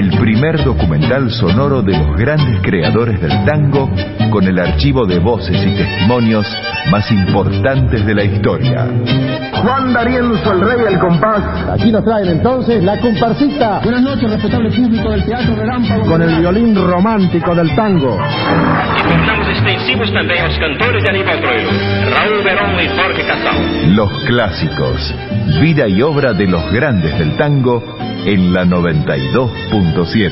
el primer documental sonoro de los grandes creadores del tango con el archivo de voces y testimonios más importantes de la historia. Juan D'Arienzo, el rey del compás. Aquí nos traen entonces la comparsita. Buenas noches, respetable público del Teatro Relámpago. Con el violín romántico del tango. Tornamos extensivos também aos cantores de Aníbal Troilo, Raúl Verón y Jorge Casal. Los clásicos, vida y obra de los grandes del tango en la 92.7.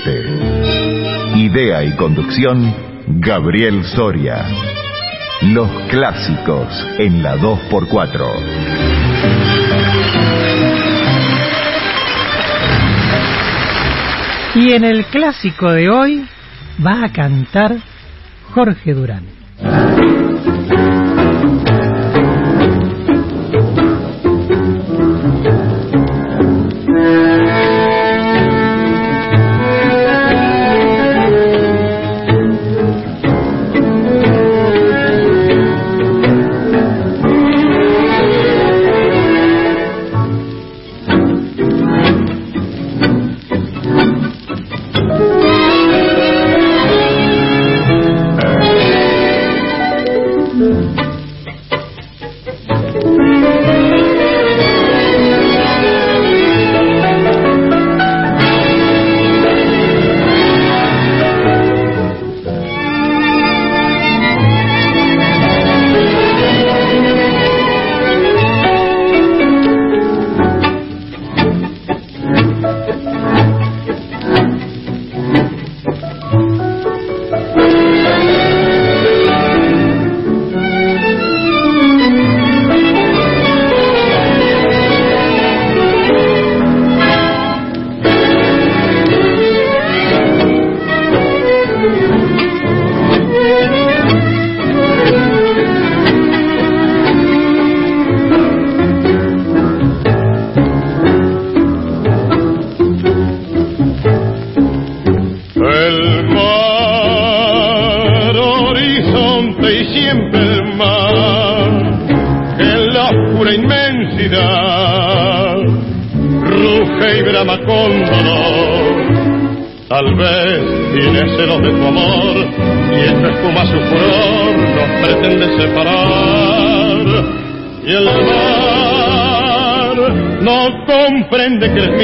Idea y conducción, Gabriel Soria. Los clásicos en la 2x4. Y en el clásico de hoy va a cantar Jorge Durán.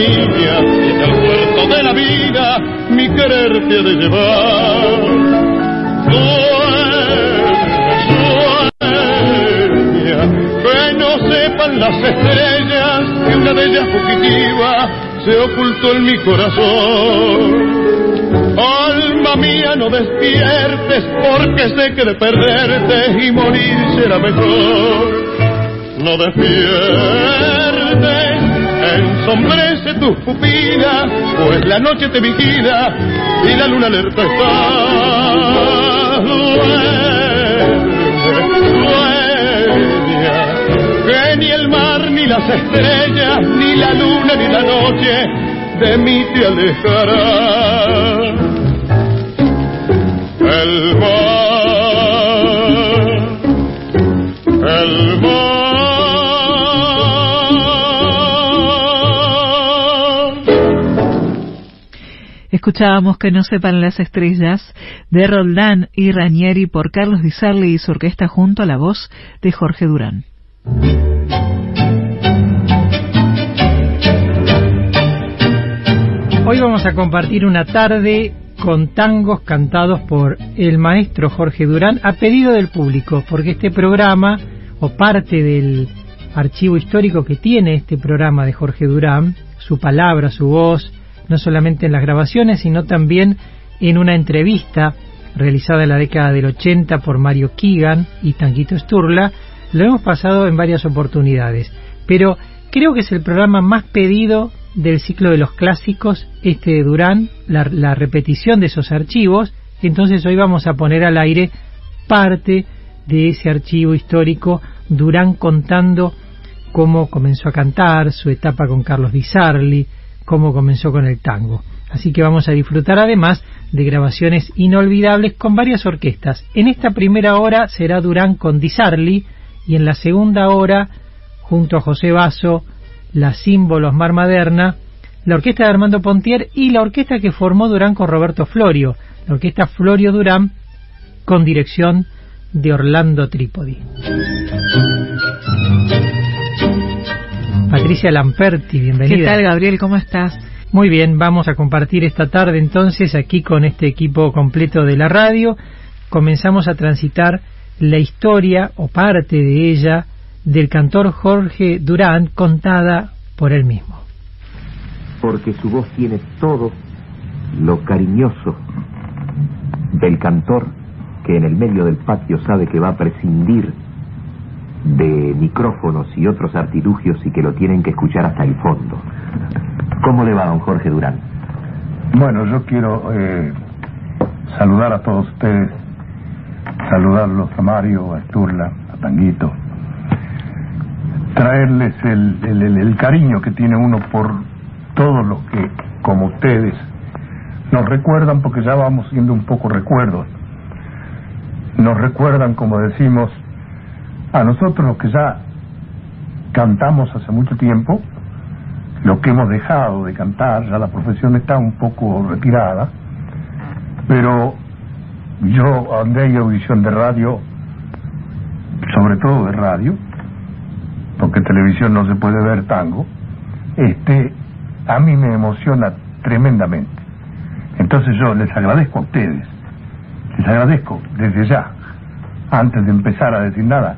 Mía y puerto de la vida mi querer te ha de llevar. Que no sepan las estrellas que una de ellas fugitiva se ocultó en mi corazón. Alma mía, no despiertes porque sé que de perderte y morir será mejor. No despiertes, ensombrece tus pupilas, pues la noche te vigila y la luna alerta está. Sueña, que ni el mar, ni las estrellas, ni la luna, ni la noche de mí te alejarán. Escuchábamos que no sepan las estrellas de Roldán y Ranieri por Carlos Di Sarli y su orquesta junto a la voz de Jorge Durán. Hoy vamos a compartir una tarde con tangos cantados por el maestro Jorge Durán a pedido del público, porque este programa, o parte del archivo histórico que tiene este programa de Jorge Durán, su palabra, su voz, no solamente en las grabaciones, sino también en una entrevista realizada en la década del 80 por Mario Keegan y Tanguito Sturla, lo hemos pasado en varias oportunidades. Pero creo que es el programa más pedido del ciclo de los clásicos, este de Durán, la, la repetición de esos archivos. Entonces hoy vamos a poner al aire parte de ese archivo histórico, Durán contando cómo comenzó a cantar, su etapa con Carlos Di Sarli, cómo comenzó con el tango. Así que vamos a disfrutar además de grabaciones inolvidables con varias orquestas. En esta primera hora será Durán con Di Sarli y en la segunda hora, junto a José Basso, la símbolos Mar Maderna, la orquesta de Armando Pontier y la orquesta que formó Durán con Roberto Florio, la orquesta Florio Durán con dirección de Orlando Trípodi. Patricia Lamperti, bienvenida. ¿Qué tal, Gabriel? ¿Cómo estás? Muy bien, vamos a compartir esta tarde entonces aquí con este equipo completo de la radio. Comenzamos a transitar la historia o parte de ella del cantor Jorge Durán contada por él mismo. Porque su voz tiene todo lo cariñoso del cantor que en el medio del patio sabe que va a prescindir de micrófonos y otros artilugios y que lo tienen que escuchar hasta el fondo. ¿Cómo le va, don Jorge Durán? Bueno, yo quiero eh, saludar a todos ustedes, saludarlos a Mario, a Esturla, a Tanguito, traerles el, cariño que tiene uno por todos los que, como ustedes, nos recuerdan, porque ya vamos siendo un poco recuerdos, nos recuerdan, como decimos, a nosotros los que ya cantamos hace mucho tiempo, lo que hemos dejado de cantar, ya la profesión está un poco retirada, pero yo donde hay audición de radio, sobre todo de radio, porque en televisión no se puede ver tango, este, a mí me emociona tremendamente. Entonces yo les agradezco a ustedes, les agradezco desde ya, antes de empezar a decir nada,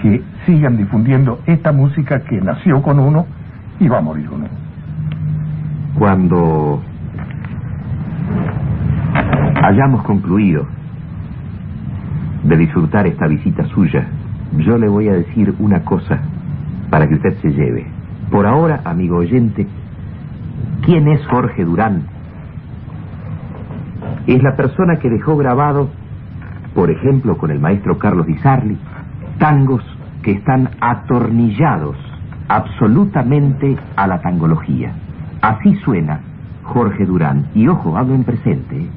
que sigan difundiendo esta música que nació con uno y va a morir con uno. Cuando hayamos concluido de disfrutar esta visita suya, yo le voy a decir una cosa para que usted se lleve. Por ahora, amigo oyente, ¿quién es Jorge Durán? Es la persona que dejó grabado, por ejemplo, con el maestro Carlos Di Sarli, tangos que están atornillados absolutamente a la tangología. Así suena Jorge Durán. Y ojo, hablo en presente.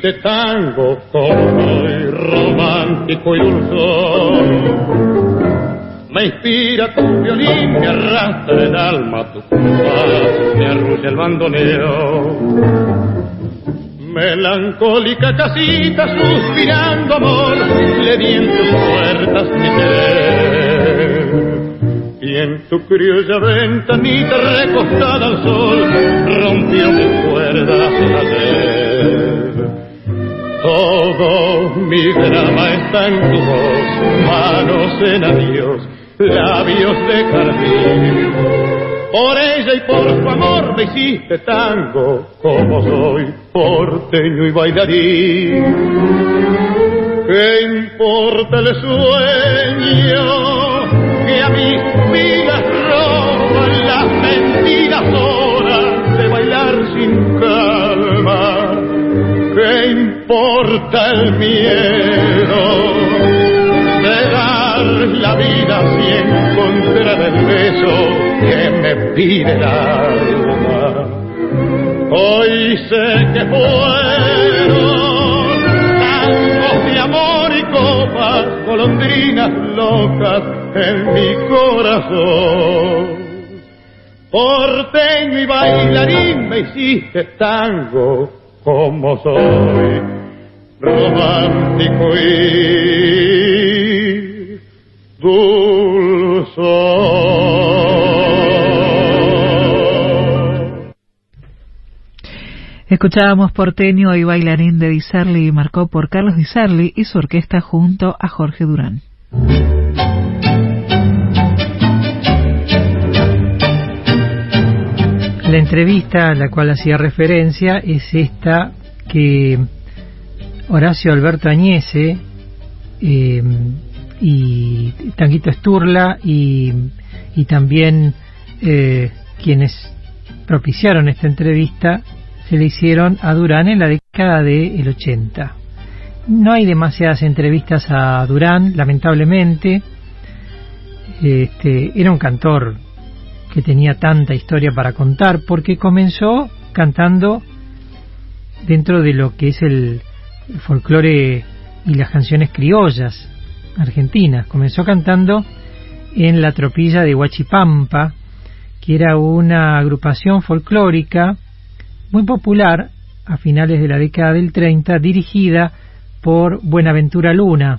Hiciste tango como y romántico y dulzón. Me inspira tu violín, me arrastra el alma tu compás, me arrulla el bandoneo. Melancólica casita suspirando amor, le di en tus puertas mi querer. Y en tu criolla ventanita recostada al sol, rompió mis cuerdas ayer. Mi drama está en tu voz, manos en adiós, labios de jardín. Por ella y por su amor me hiciste tango, como soy porteño y bailarín. ¿Qué importa el sueño que a mis vidas roban las mentiras horas de bailar sin calma? ¿Qué importa el miedo de dar la vida si encontrar el beso que me pide el alma? Hoy sé que fueron tangos de amor y golondrinas locas en mi corazón. Porteño y bailarín me hiciste tango como soy, romántico y dulce. Escuchábamos Porteño y Bailarín de Di Sarli y marcó por Carlos Di Sarli y su orquesta junto a Jorge Durán. La entrevista a la cual hacía referencia es esta que Horacio Alberto Añese eh, y Tanguito Esturla y, y también eh, quienes propiciaron esta entrevista se le hicieron a Durán en la década del 80. No hay demasiadas entrevistas a Durán, lamentablemente. Este, era un cantor que tenía tanta historia para contar, porque comenzó cantando dentro de lo que es el, folclore y las canciones criollas argentinas. Comenzó cantando en la tropilla de Huachipampa, que era una agrupación folclórica muy popular a finales de la década del 30, dirigida por Buenaventura Luna,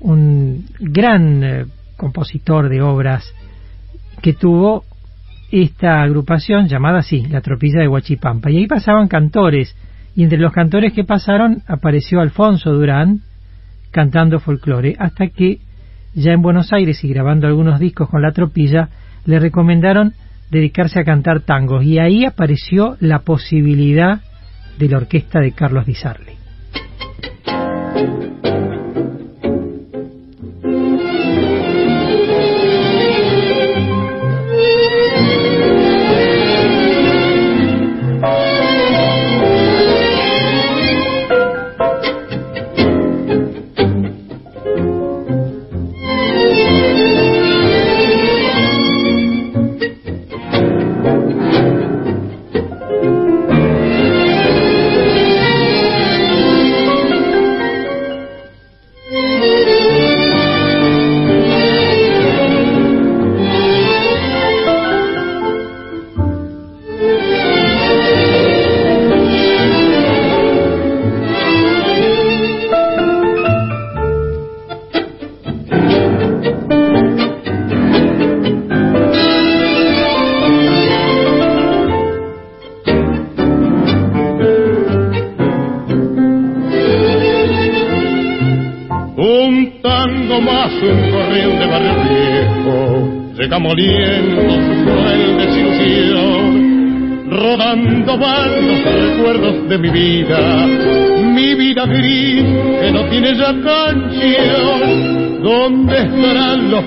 un gran eh, compositor de obras que tuvo esta agrupación llamada así, la Tropilla de Huachipampa. Y ahí pasaban cantores, y entre los cantores que pasaron apareció Alfonso Durán cantando folclore, hasta que ya en Buenos Aires y grabando algunos discos con la Tropilla, le recomendaron dedicarse a cantar tangos, y ahí apareció la posibilidad de la orquesta de Carlos Di.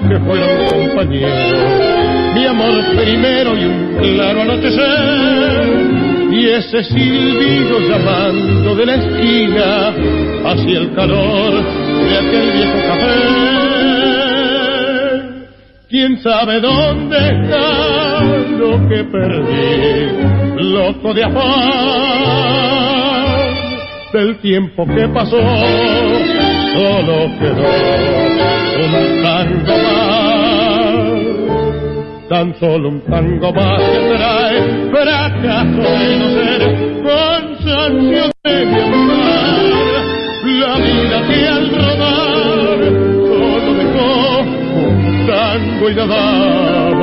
Que fueron compañeros? Mi amor primero y un claro anochecer, y ese silbido llamando de la esquina hacia el calor de aquel viejo café. ¿Quién sabe dónde está lo que perdí? Loco de afán del tiempo que pasó, solo quedó un tango más, tan solo un tango más que trae fracaso de no ser cansancio de mi amar. La vida que al rodar solo dejó un tango y nada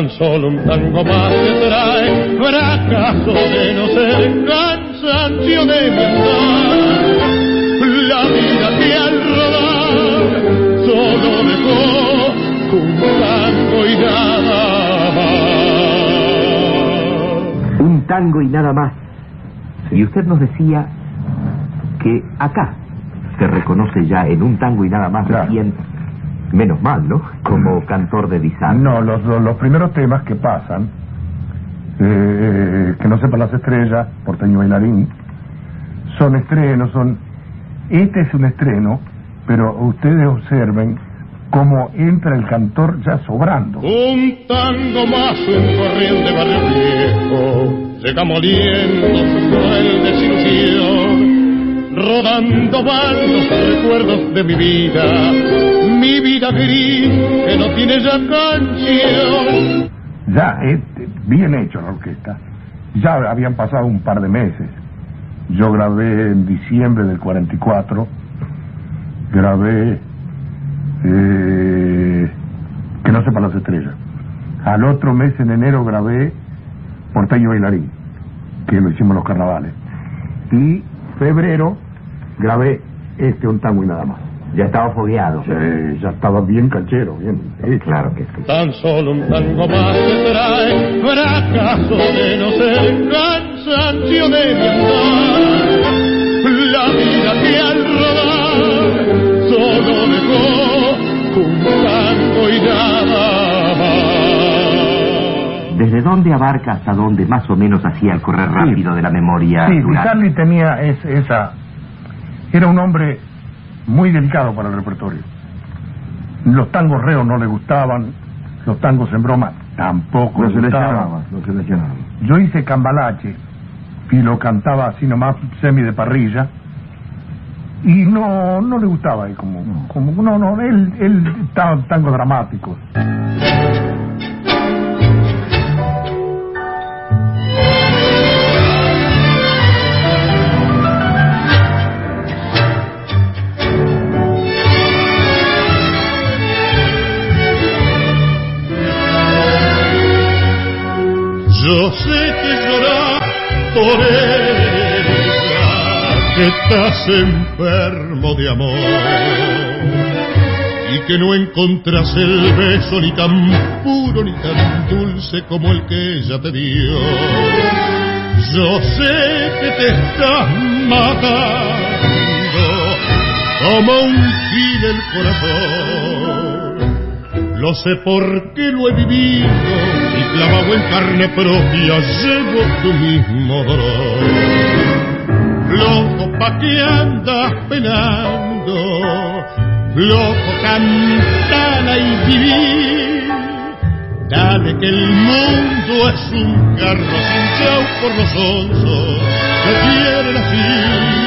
Tan solo un tango más que trae fracaso de no ser cansancio de mi andar. La vida que al rodar solo dejó un tango y nada más. Un tango y nada más. Y usted nos decía que acá se reconoce ya en un tango y nada más Claro. recién, menos mal, ¿no? Como cantor de Dizar. No, los, los, los primeros temas que pasan, eh, que no sepan las estrellas, porteño bailarín, son estrenos, son este es un estreno, pero ustedes observen cómo entra el cantor ya sobrando. Un tango más, un corriente barrio viejo, llega moliendo su cruel desilusión, rodando van los recuerdos de mi vida, mi vida gris que no tiene ya canción. Ya, este, bien hecho la orquesta. Ya habían pasado un par de meses. Yo grabé en diciembre del 44, grabé eh, Que no sepa las estrellas. Al otro mes, en enero, grabé Porteño Bailarín, que lo hicimos en los carnavales. Y febrero grabé este un tango y nada más. Ya estaba fogueado. Sí, ya estaba bien canchero, bien. Sí, claro que sí. Tan solo un tango más te trae fracaso de no ser cansancio de mi andar. La vida que al rodar solo dejó un tango y nada más. ¿Desde dónde abarca hasta dónde más o menos hacía el correr rápido de la memoria? Sí? Charlie tenía es- esa... Era un hombre muy delicado para el repertorio. Los tangos reos no le gustaban, los tangos en broma tampoco le gustaban. Yo hice cambalache y lo cantaba así nomás semi de parrilla y no no le gustaba él como como no no él él estaba tango dramático Yo sé que llorar por ella, que estás enfermo de amor y que no encontras el beso ni tan puro ni tan dulce como el que ella te dio. Yo sé que te estás matando como un gil el corazón. Lo sé porque lo he vivido clavado en carne propia llevo tu mismo dolor. Loco pa' que andas penando, loco cantala y vivir. Dale que el mundo es un carro sin chau por los onzos que quieren así.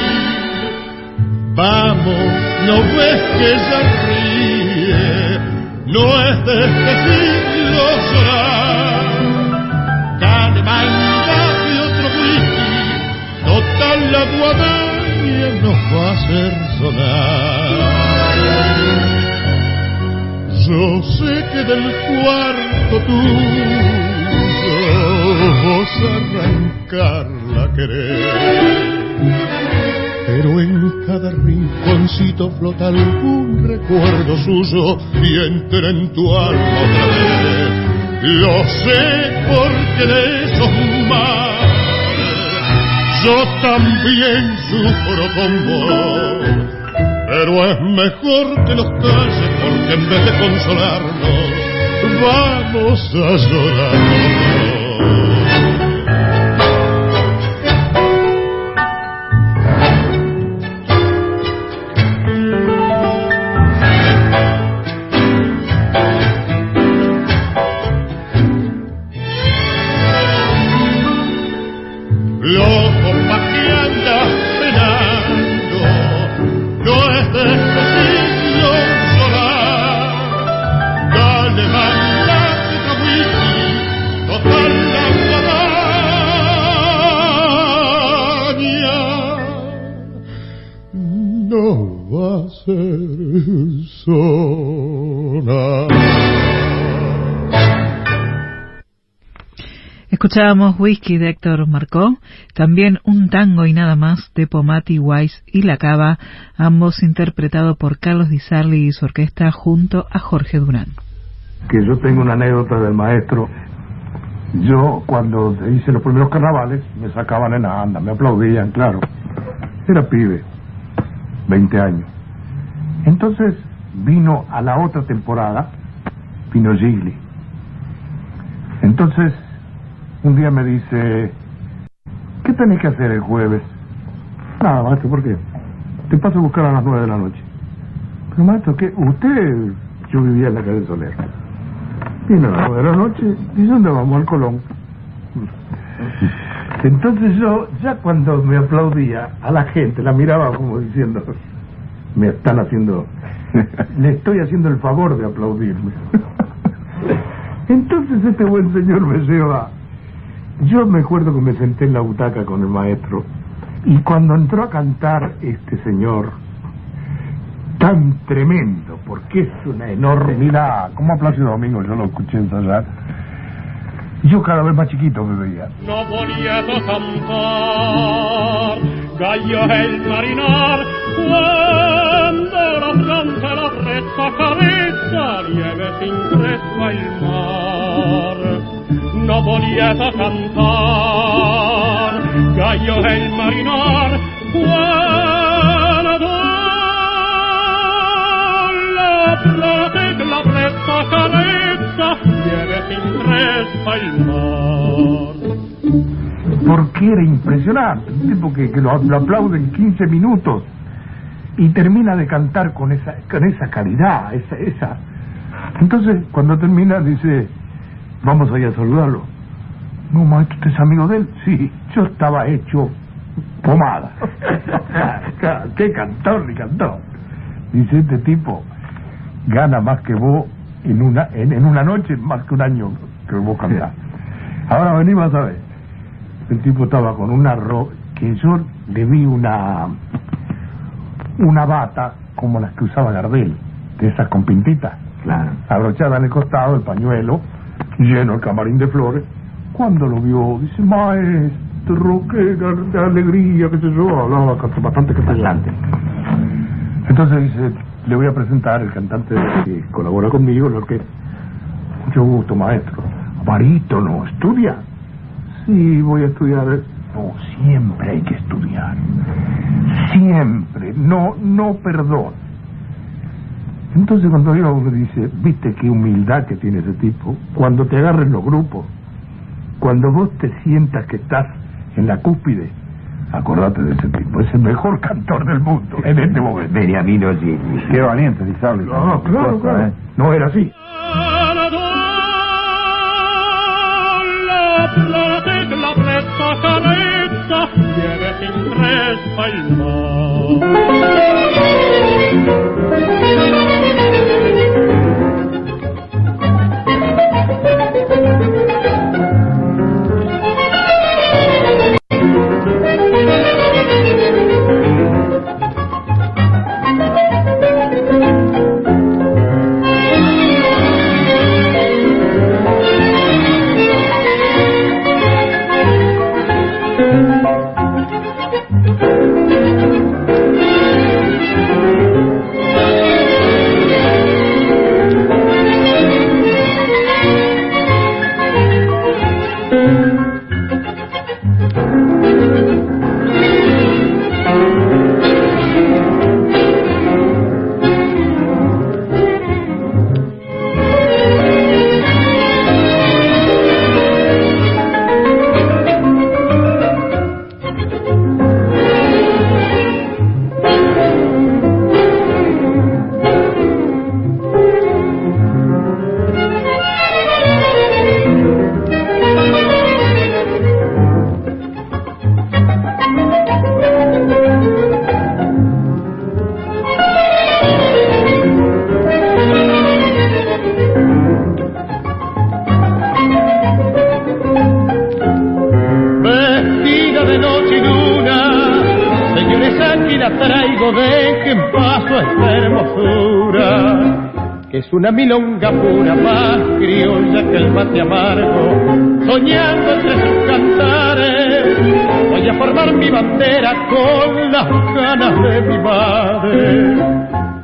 Vamos, no ves que ella ríe, no es de este siglo llorar. La guadaña nos va a hacer sonar. Yo sé que del cuarto tuyo vos arrancarla querer pero en cada rinconcito flota algún recuerdo suyo y entra en tu alma otra vez. Lo sé porque de esos mares yo también sufro con vos, pero es mejor que nos calles porque en vez de consolarnos vamos a llorar. No va a ser sonar. Escuchábamos Whisky de Héctor Marcó, también un tango y nada más de Pomati Wise y La Cava, ambos interpretados por Carlos Di Sarli y su orquesta junto a Jorge Durán. que yo tengo una anécdota del maestro yo cuando hice los primeros carnavales me sacaban en la anda me aplaudían claro era pibe 20 años entonces vino a la otra temporada vino Gigli entonces un día me dice ¿qué tenés que hacer el jueves? nada maestro ¿por qué? te paso a buscar a las nueve de la noche. Pero maestro, ¿qué? Usted, yo vivía en la calle Soler. Vino a las nueve de la noche, ¿y dónde vamos? Al Colón. Entonces yo, ya cuando me aplaudía a la gente, la miraba como diciendo, me están haciendo, le estoy haciendo el favor de aplaudirme. Entonces este buen señor me lleva, yo me acuerdo que me senté en la butaca con el maestro, y cuando entró a cantar este señor, tan tremendo, porque es una enormidad, como a Plácido Domingo, yo lo escuché ensayar, yo cada vez más chiquito me veía. No podía cantar, gallo el marinar, cuando la planta la recta cabeza, nieve sin el mar. No podía cantar, gallo el marinar, cuando la plata la recta cabeza, Porque era impresionante, un tipo que, lo, lo aplauden 15 minutos y termina de cantar con esa con esa calidad, esa esa. Entonces, cuando termina dice, vamos allá a saludarlo. No, maestro, ¿usted es amigo de él? Sí, yo estaba hecho pomada. ¿Qué cantor ni cantó? Dice, este tipo gana más que vos en una en una noche, más que un año que vos cantás. Ahora venimos a ver. El tipo estaba con una ro que yo le vi una una bata como las que usaba Gardel, de esas con pintitas. Claro. Abrochada en el costado, el pañuelo, lleno el camarín de flores. Cuando lo vio, dice, maestro, qué alegría, qué sé yo, hablaba bastante castellano. Entonces dice, le voy a presentar el cantante que colabora conmigo, lo que mucho gusto, maestro. Barítono, ¿estudia? Sí, voy a estudiar. No, siempre hay que estudiar. Siempre. No, no perdón. Entonces cuando yo me dice, viste qué humildad que tiene ese tipo, cuando te agarren los grupos, cuando vos te sientas que estás en la cúspide, acordate de ese tipo, es el mejor cantor del mundo en este momento. Beniamino Gigli. Qué valiente. No, claro, claro. No era así. Nieve sin una milonga pura, más criolla que el mate amargo, soñando entre sus cantares, voy a formar mi bandera con las ganas de mi madre.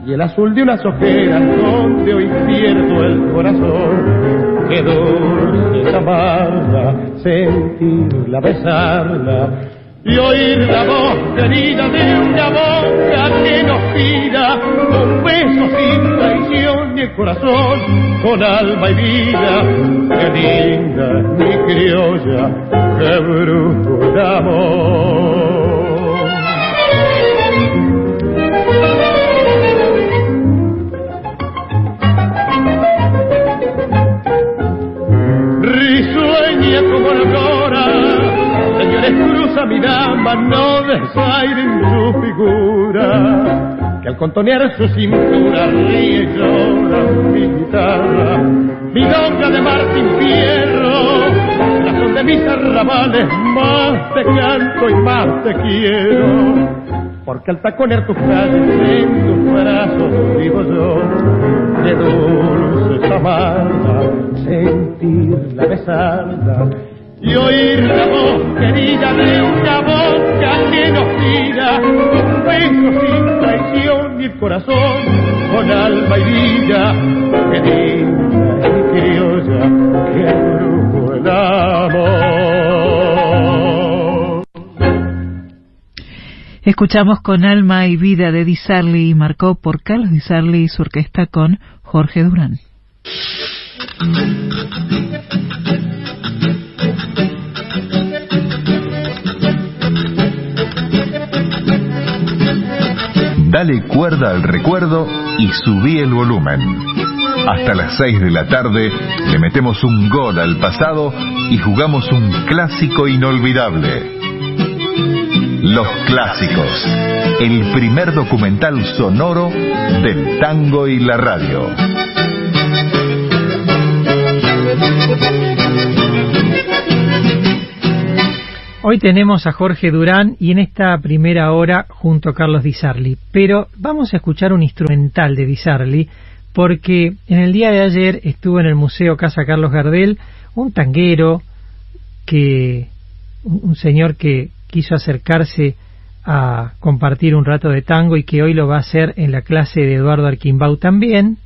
Y el azul de unas ojeras donde hoy pierdo el corazón Qué dulce amarla, sentirla, besarla y oír la voz querida corazón con alma y vida. Qué linda mi criolla, qué brujo amor. Risueña como la flora, señores cruza mi dama, no desaire en su figura que al contonear su cintura ríe y llora mi guitarra, mi donga de Martín Fierro, son de mis arrabales más te canto y más te quiero porque al taconear tus calles en tus brazos vivo yo, de dulce tamarda, sentirla besarla y oír la voz querida de una boca que nos tira un beso sin traición y el corazón con alma y vida que linda y criolla que brujo el amor Escuchamos con alma y vida de Di Sarli y marcó por Carlos Di Sarli y su orquesta con Jorge Durán. Dale cuerda al recuerdo y subí el volumen. Hasta las 6 de la tarde le metemos un gol al pasado y jugamos un clásico inolvidable. Los Clásicos, el primer documental sonoro del tango y la radio. Hoy tenemos a Jorge Durán y en esta primera hora junto a Carlos Di Sarli. Pero vamos a escuchar un instrumental de Di Sarli porque en el día de ayer estuvo en el Museo Casa Carlos Gardel un tanguero que un señor que quiso acercarse a compartir un rato de tango y que hoy lo va a hacer en la clase de Eduardo Arquimbau también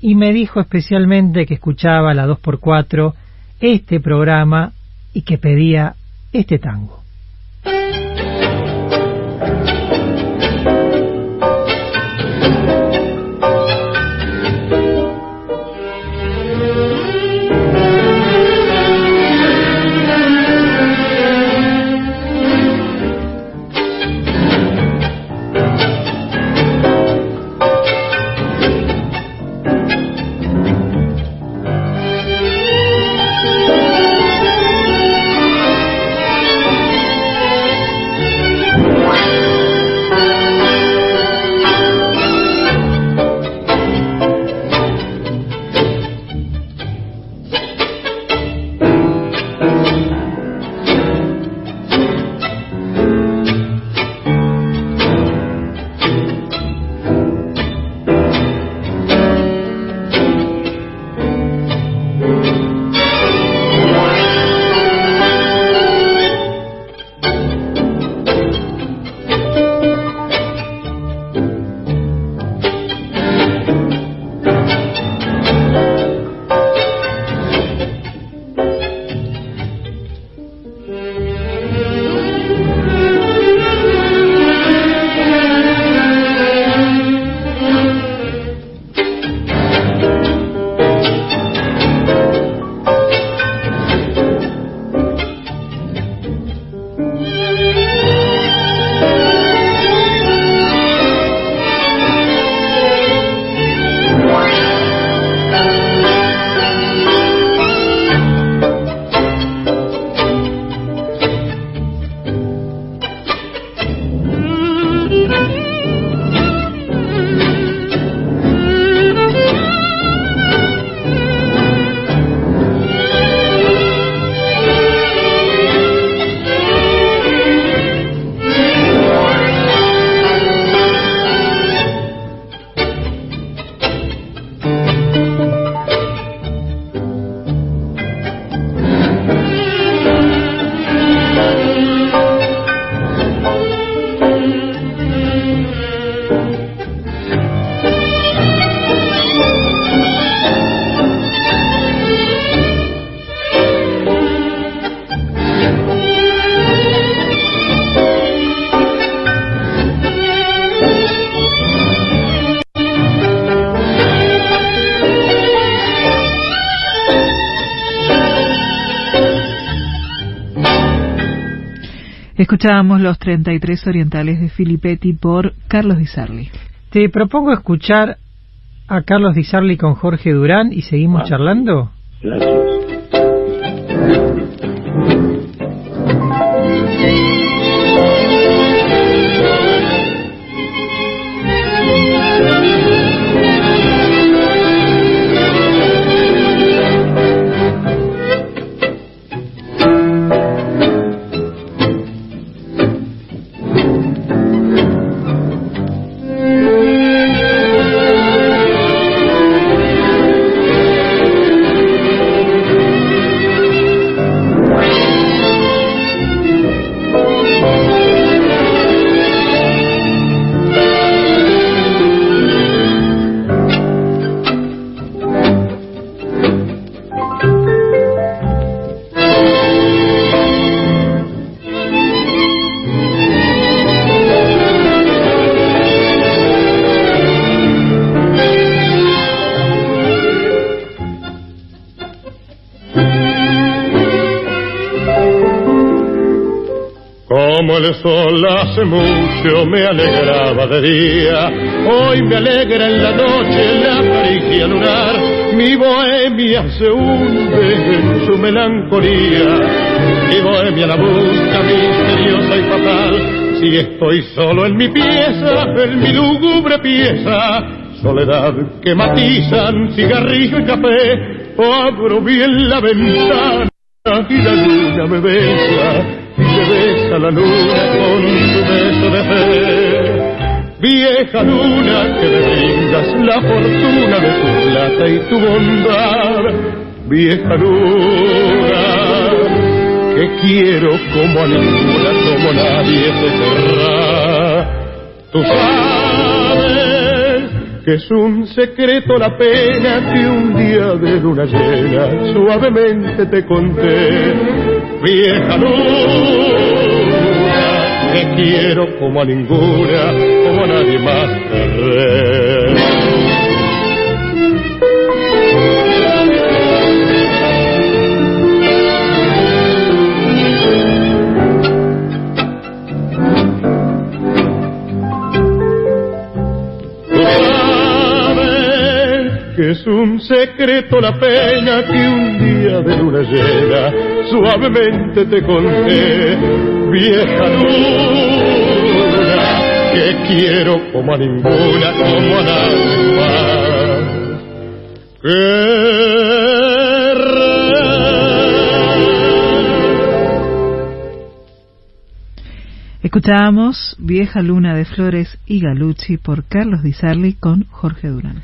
y me dijo especialmente que escuchaba la 2x4 este programa y que pedía este tango. Escuchábamos los 33 orientales de Filippetti por Carlos Di Sarli. Te propongo escuchar a Carlos Di Sarli con Jorge Durán y seguimos Ah. charlando. Mucho me alegraba de día, hoy me alegra en la noche la caricia lunar. Mi bohemia se hunde en su melancolía, mi bohemia la busca misteriosa y fatal. Si estoy solo en mi pieza, en mi lúgubre pieza, soledad que matizan cigarrillo y café, abro bien la ventana y la luna me besa, y me besa la luna con su de. Vieja luna que me brindas la fortuna de tu plata y tu bondad, vieja luna que quiero como a ninguna, como nadie te querrá. Tú sabes que es un secreto la pena que un día de luna llena suavemente te conté. Vieja luna, que quiero como a ninguna, como a nadie más querré. Que es un secreto la pena que un día de luna llena suavemente te conté, vieja luna, que quiero como a ninguna, como a nadie más. Escuchábamos Vieja Luna de Flores y Galucci por Carlos Di Sarli con Jorge Durán.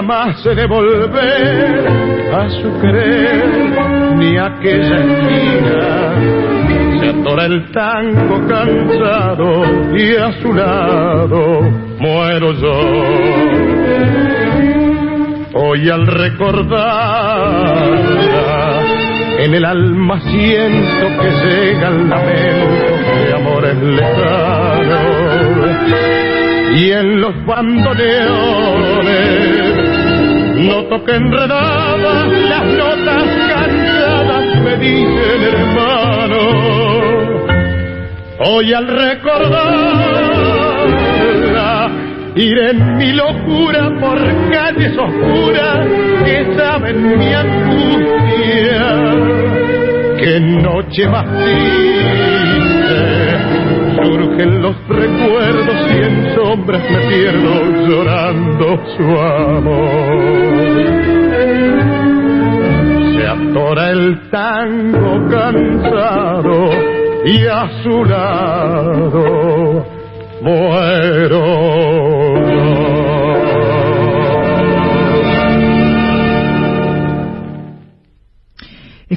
Nunca más se devolver a su querer ni a aquella esquina. Se atora el tango cansado y a su lado muero yo. Hoy al recordarla, en el alma siento que llega el lamento de amores lejanos. Y en los bandoneones noto que enredadas las notas cansadas me dicen hermano. Hoy al recordarla, iré en mi locura por calles oscuras que saben mi angustia. Qué noche más surgen los recuerdos y en sombras me pierdo llorando su amor. Se atora el tango cansado y a su lado muero.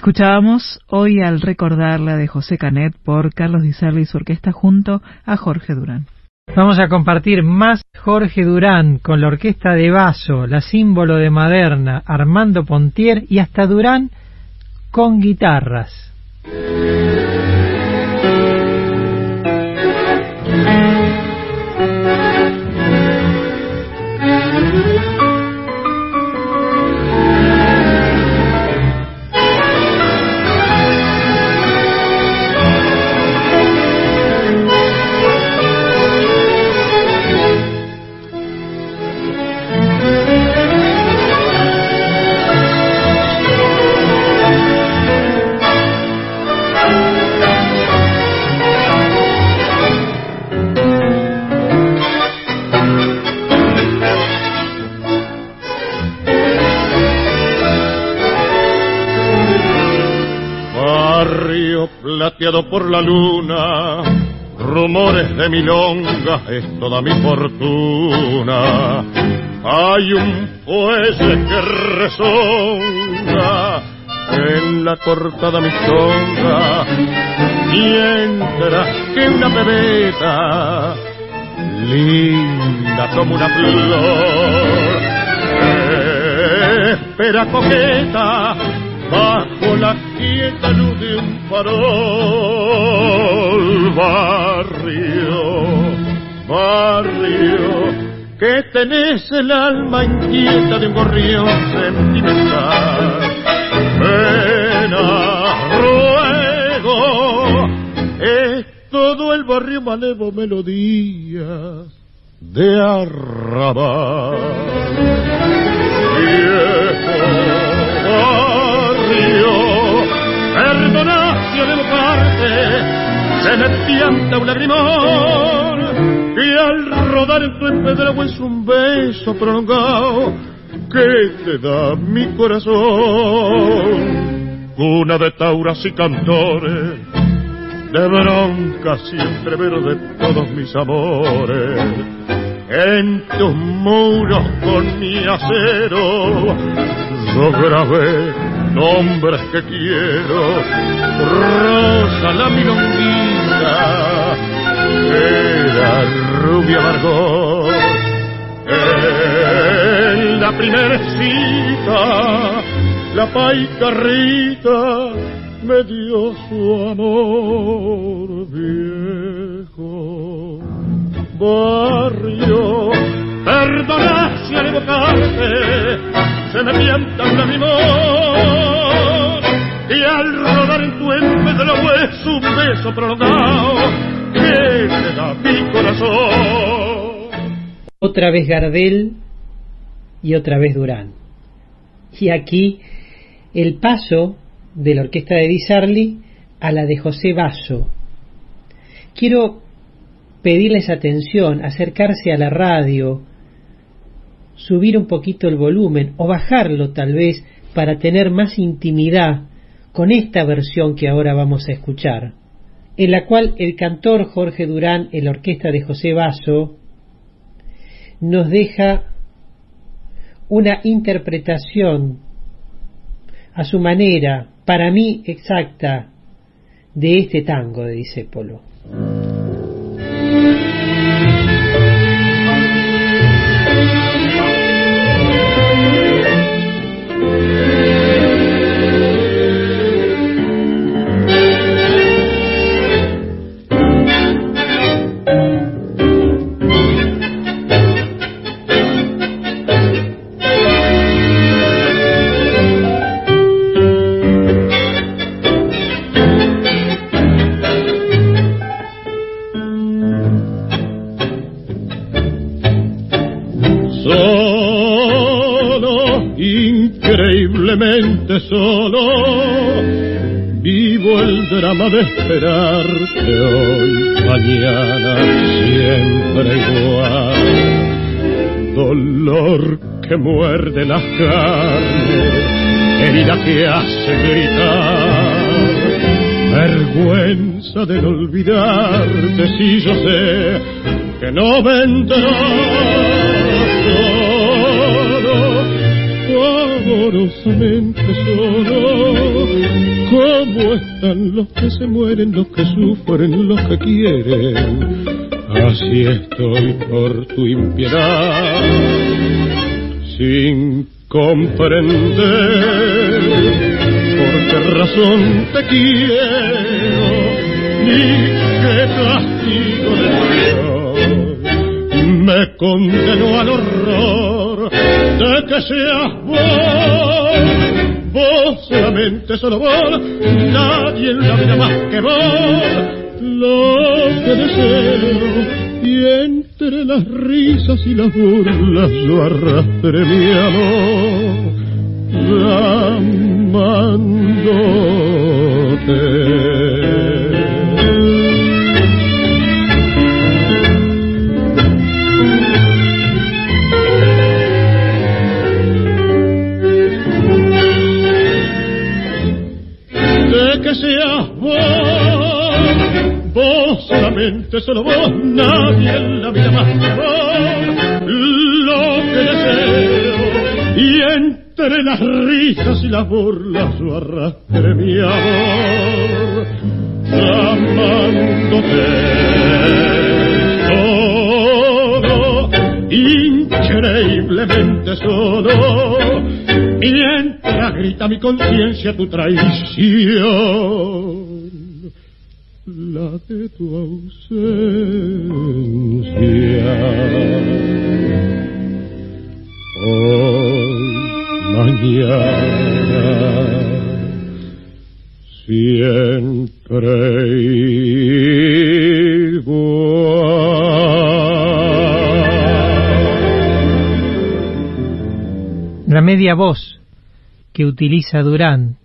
Escuchábamos hoy al recordar la de José Canet por Carlos Di y su orquesta junto a Jorge Durán. Vamos a compartir más Jorge Durán con la orquesta de Vaso, la símbolo de Maderna, Armando Pontier y hasta Durán con guitarras. Plateado por la luna, rumores de milonga es toda mi fortuna. Hay un fuelle que resonga en la cortada mistonga, mientras que una bebeta, linda como una flor, espera coqueta bajo la quieta luz de un farol. Barrio, barrio, que tenés el alma inquieta de un gorrión sentimental. Pena, ruego, es todo el barrio malevo melodía de arrabal. Viejo, perdona si al evocarte se me pianta un lagrimón y al rodar en tu empedrado es un beso prolongado que te da mi corazón. Cuna de tauras y cantores, de broncas y entreveros de todos mis amores. En tus muros con mi acero, yo grabé nombres que quiero. Rosa la milonguita, era rubia Margot. En la primera cita, la paicarrita me dio su amor viejo. Barrio, perdona si al evocarte se me pianta un limón y al rodar en tu la hueso un beso prolongado que te da mi corazón. Otra vez Gardel y otra vez Durán. Y aquí el paso de la orquesta de Di Sarli a la de José Basso. Quiero pedirles atención, acercarse a la radio, subir un poquito el volumen o bajarlo tal vez para tener más intimidad con esta versión que ahora vamos a escuchar, en la cual el cantor Jorge Durán en la orquesta de José Basso nos deja una interpretación a su manera, para mí exacta, de este tango de Disépolo. De esperarte hoy, mañana, siempre igual. Dolor que muerde las carnes, herida que hace gritar, vergüenza de no olvidarte si yo sé que no vendrás amorosamente solo ¿Cómo están los que se mueren, los que sufren, los que quieren? Así estoy por tu impiedad, sin comprender por qué razón te quiero, ni qué castigo de me condenó al horror de que seas vos vos solamente, solo vos, nadie en la vida más que vos, lo que deseo, y entre las risas y las burlas yo arrastré mi amor, amándote. Seas vos, vos solamente, solo vos, nadie en la vida más vos, lo que deseo, y entre las risas y las burlas yo arrastré mi amor, amándote solo, increíblemente solo, mientras grita mi conciencia tu traición, la de tu ausencia. Hoy, mañana, siempre media voz que utiliza Durán,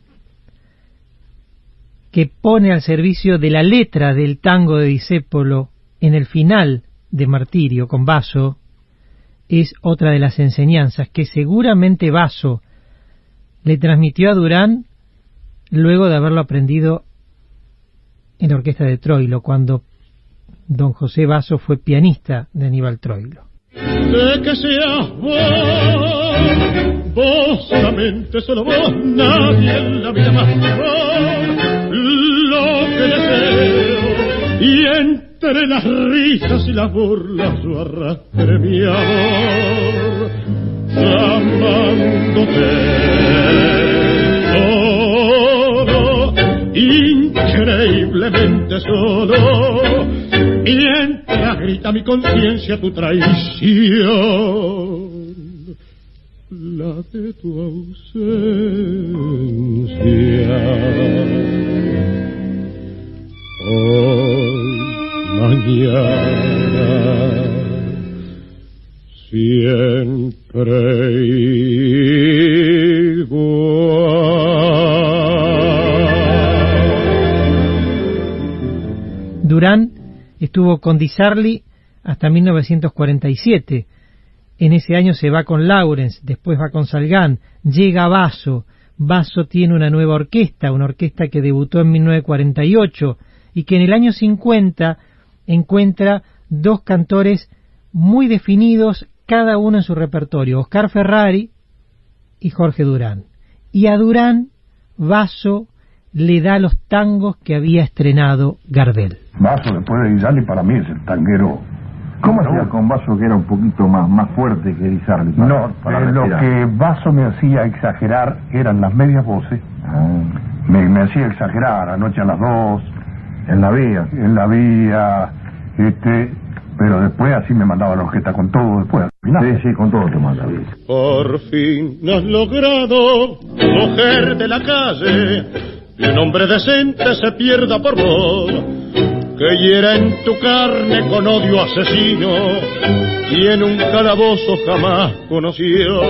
que pone al servicio de la letra del tango de Disépolo en el final de Martirio con Vaso, es otra de las enseñanzas que seguramente Vaso le transmitió a Durán luego de haberlo aprendido en la orquesta de Troilo, cuando don José Vaso fue pianista de Aníbal Troilo. De que seas vos, vos solamente, solo vos, nadie en la vida más vos, lo que deseo, y entre las risas y las burlas yo arrastré mi amor, amándote solo, increíblemente solo, mientras grita mi conciencia tu traición, la de tu ausencia. Hoy, mañana, siempre estuvo con Di Sarli hasta 1947. En ese año se va con Lawrence, después va con Salgán, llega Basso. Basso tiene una nueva orquesta, una orquesta que debutó en 1948 y que en el año 50 encuentra dos cantores muy definidos, cada uno en su repertorio, Oscar Ferrari y Jorge Durán. Y a Durán, Basso le da los tangos que había estrenado Gardel. Vaso después de Guisarli para mí es el tanguero. ¿Cómo hacía con Vaso que era un poquito más, más fuerte que para- No, para eh, lo que Vaso me hacía exagerar eran las medias voces. Ah, Me, me hacía exagerar anoche a las dos, en la vía. en la vía, este, pero después así me mandaba la orquesta con todo después al final. Sí, sí, con todo te manda bien. Por fin has logrado, mujer de la calle, que un hombre decente se pierda por vos, que hiera en tu carne con odio asesino, y en un calabozo jamás conoció,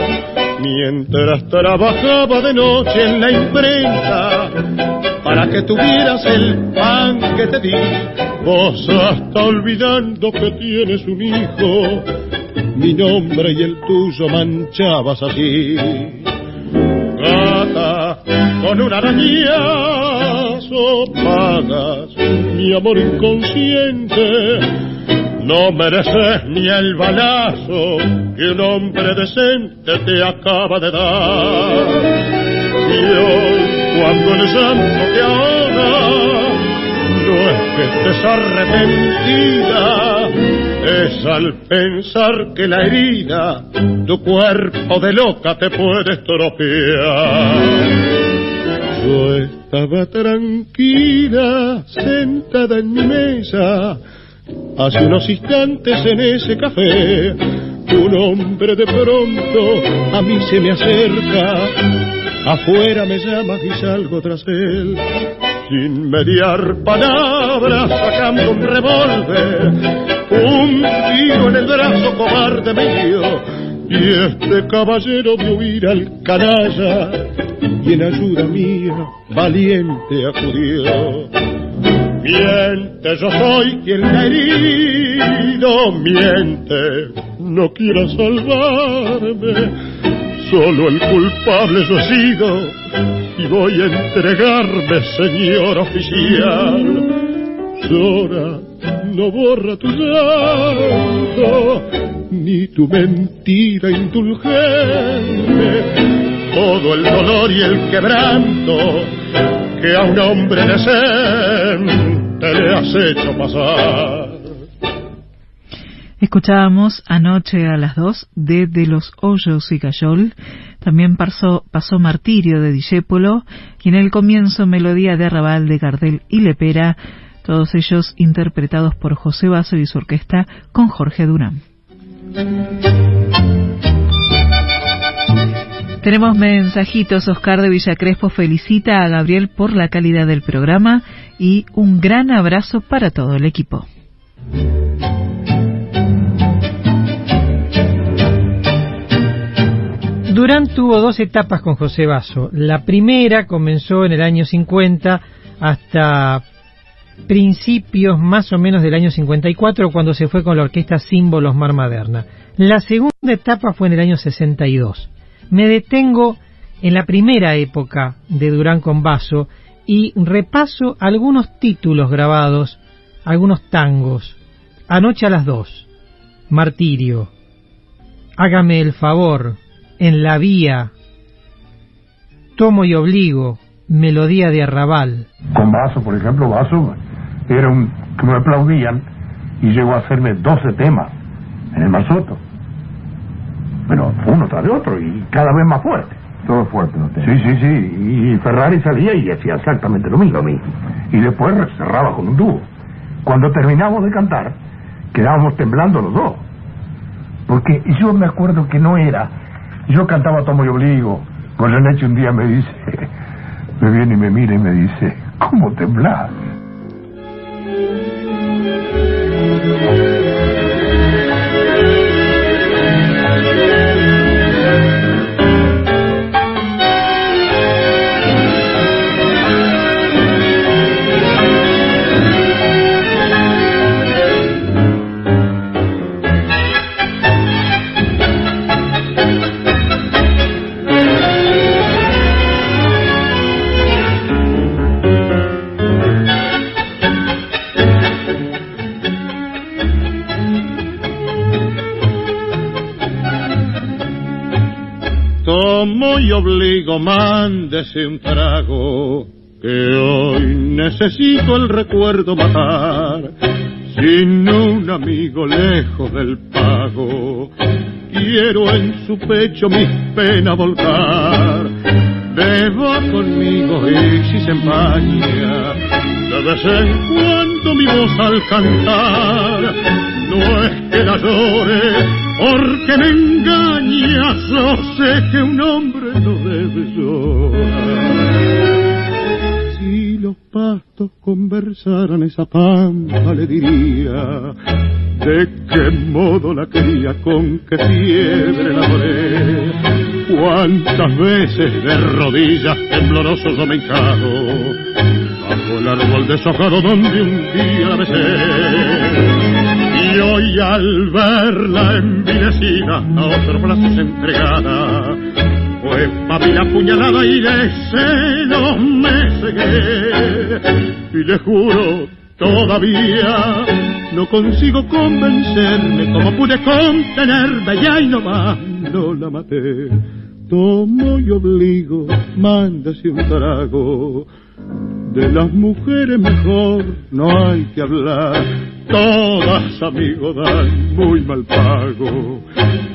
mientras trabajaba de noche en la imprenta, para que tuvieras el pan que te di, vos hasta olvidando que tienes un hijo, mi nombre y el tuyo manchabas así. Gata, con un arañazo pagas mi amor inconsciente. No mereces ni el balazo que un hombre decente te acaba de dar. Y hoy cuando el llanto te ahoga, es que estés arrepentida, es al pensar que la herida tu cuerpo de loca te puede estropear. Yo estaba tranquila, sentada en mi mesa, hace unos instantes en ese café. Un hombre de pronto a mí se me acerca, afuera me llama y salgo tras él. Sin mediar palabras, sacando un revólver, un tiro en el brazo cobarde mío, y este caballero de huir al canalla. Y en ayuda mía valiente acudió. Miente, yo soy quien le ha herido, miente, no quiera salvarme, solo el culpable yo he sido y voy a entregarme, señor oficial. Llora, no borra tu llanto, ni tu mentira indulgente todo el dolor y el quebranto que a un hombre decente le has hecho pasar. Escuchábamos anoche a las dos de De los Hoyos y Cayol, también pasó, Martirio de Discépolo y en el comienzo Melodía de Arrabal de Gardel y Lepera, todos ellos interpretados por José Basso y su orquesta con Jorge Durán. Tenemos mensajitos. Oscar de Villacrespo felicita a Gabriel por la calidad del programa y un gran abrazo para todo el equipo. Durán tuvo dos etapas con José Basso. La primera comenzó en el año 50 hasta principios más o menos del año 54 cuando se fue con la orquesta Símbolos Mar Maderna. La segunda etapa fue en el año 62. Me detengo en la primera época de Durán con Basso y repaso algunos títulos grabados, algunos tangos. Anoche a las dos, Martirio, Hágame el favor, En la vía, Tomo y obligo, Melodía de arrabal. Con Basso, por ejemplo, Basso era un que me aplaudían y llegó a hacerme 12 temas en el Mazoto. Bueno, uno tras de otro y cada vez más fuerte. Todo fuerte, ¿no? Sí, sí, sí. Y Ferrari salía y hacía exactamente lo mismo. Y después cerraba con un dúo. Cuando terminamos de cantar, quedábamos temblando los dos. Porque yo me acuerdo que no era. Yo cantaba Tomo y Obligo. Goyeneche un día me dice, me viene y me mira y me dice, ¿cómo temblar? Obligo, mándese un trago, que hoy necesito el recuerdo matar. Sin un amigo lejos del pago, quiero en su pecho mis penas volcar. Beba conmigo y si se empaña, de vez en cuando mi voz al cantar, no es que la llore, porque me engaña, yo sé que un hombre no debe llorar. Si los pastos conversaran esa pampa le diría de qué modo la quería, con qué fiebre la adoré. Cuántas veces de rodillas tembloroso yo me encado bajo el árbol deshojado donde un día la besé. Y al verla envilecida a otro brazo entregada, fue para mí la puñalada y de celos me cegué. Y le juro todavía no consigo convencerme como pude contenerme y ahí nomás no la maté. tomo y obligo, mándase un trago. De las mujeres mejor no hay que hablar, todas amigo dan muy mal pago.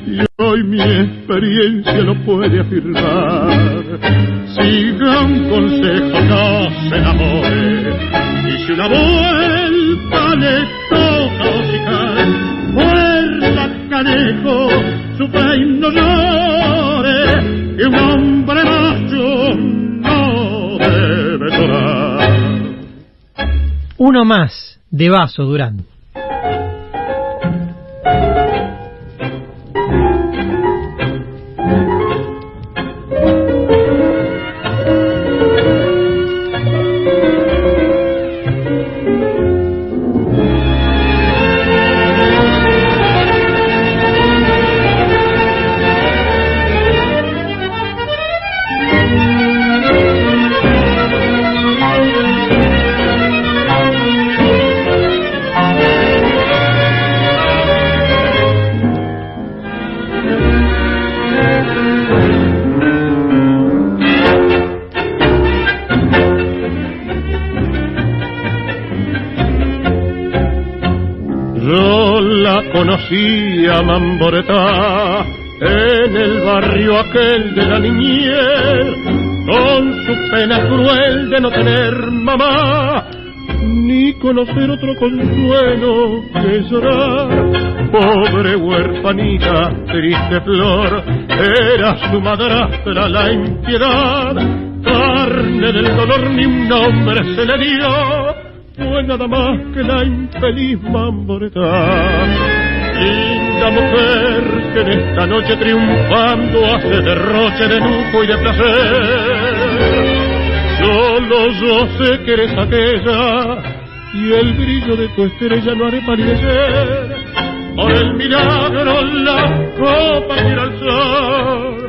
Y hoy mi experiencia lo puede afirmar. Siga un consejo, no se enamore. Y si una vuelta le toca hocicar, muerda canejo, su país no Uno más, de vaso, Durán. Yo la conocí a Mamboretá en el barrio aquel de la niñez, con su pena cruel de no tener mamá, ni conocer otro consuelo que llorar. Pobre huerfanita, triste flor, era su madrastra la impiedad, carne del dolor ni un nombre se le dio fue nada más que la infeliz mamboretá. Linda mujer que en esta noche triunfando hace derroche de lujo y de placer. Solo yo sé que eres aquella y el brillo de tu estrella no haré palidecer. El milagro la copa quiere alzar.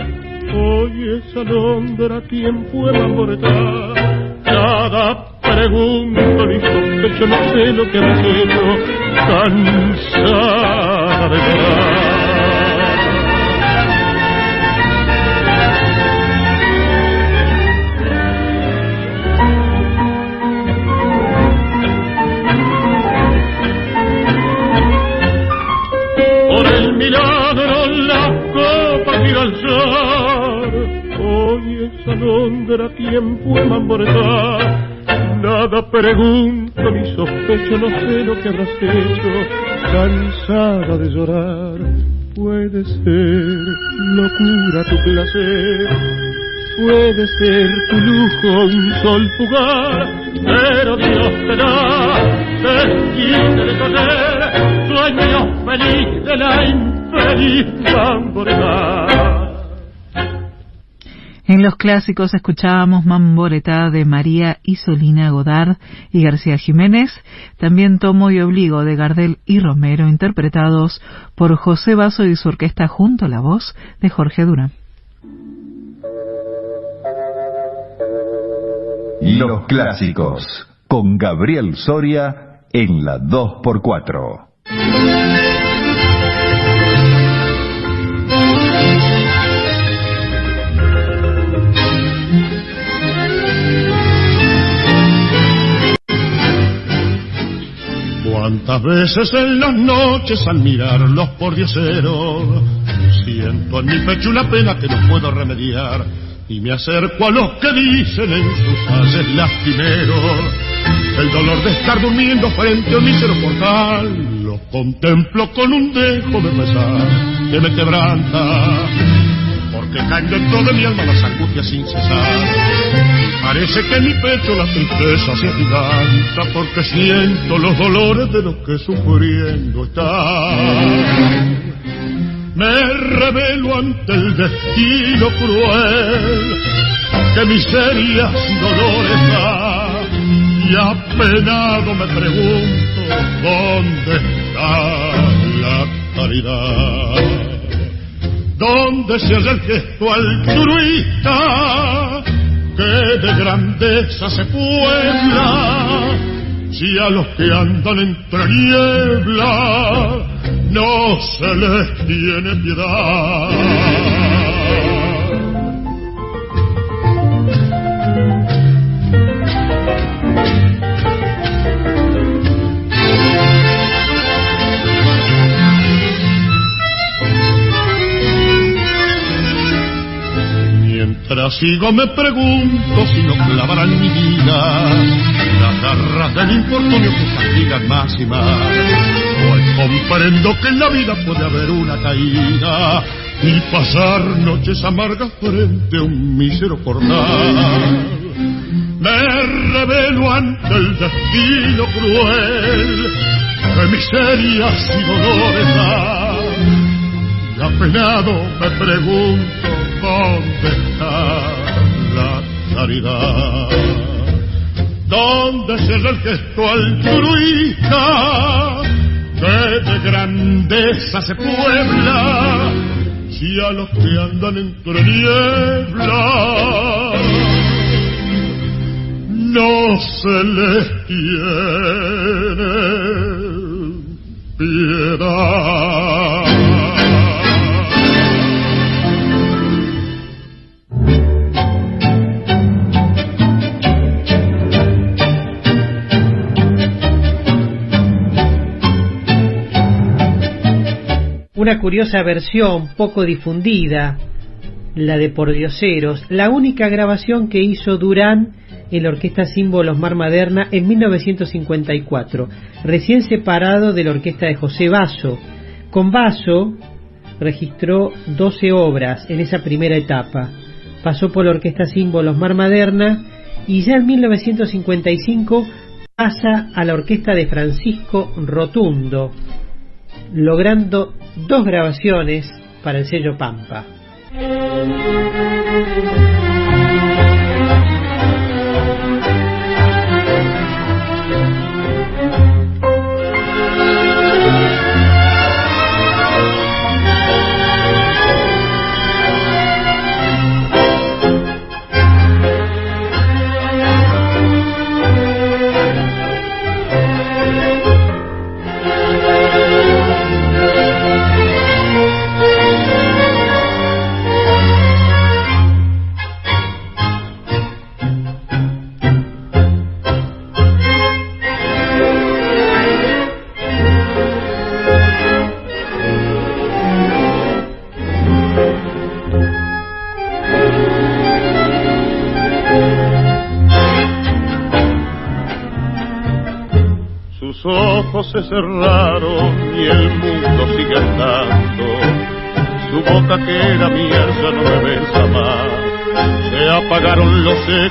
Hoy esa alondra quien fue mamboretá. Nada pregunto ni sospecho, no sé lo que has hecho, cansada. Alondra quien fue mamboretá nada pregunto ni sospecho, no sé lo que habrás hecho, cansada de llorar. Puede ser locura tu placer, puede ser tu lujo un sol fugaz, pero Dios te da, desquite de correr, sueño feliz de la infeliz mamboretá. En los clásicos escuchábamos Mamboretá de María Isolina Godard y García Jiménez, también Tomo y Obligo de Gardel y Romero, interpretados por José Basso y su orquesta junto a la voz de Jorge Durán. Los clásicos, con Gabriel Soria en la 2x4. Cuántas veces en las noches al mirarlos por dioseros siento en mi pecho una pena que no puedo remediar y me acerco a los que dicen en sus haces lastimeros. El dolor de estar durmiendo frente a un mísero portal lo contemplo con un dejo de pesar que me quebranta porque caen dentro de mi alma las angustias sin cesar Parece que en mi pecho la tristeza se agiganta porque siento los dolores de los que sufriendo están. Me revelo ante el destino cruel que miserias dolores da y apenado me pregunto dónde está la caridad. ¿Dónde se halla el gesto altruista? que de grandeza se puebla, si a los que andan entre niebla no se les tiene piedad. Ahora sigo me pregunto si no clavarán mi vida las garras del infortunio que castigan más y más. Hoy comprendo que en la vida puede haber una caída y pasar noches amargas frente a un mísero portal. Me revelo ante el destino cruel de miserias y dolores. Y apenado me pregunto dónde está la caridad. ¿Dónde será el gesto altruista que de grandeza se puebla? Si a los que andan entre niebla no se les tiene piedad. Una curiosa versión poco difundida, la de Pordioseros, la única grabación que hizo Durán en la Orquesta Símbolos Mar Maderna en 1954, recién separado de la orquesta de José Basso. Con Basso registró 12 obras en esa primera etapa. Pasó por la Orquesta Símbolos Mar Maderna y ya en 1955 pasa a la orquesta de Francisco Rotundo, logrando dos grabaciones para el sello Pampa.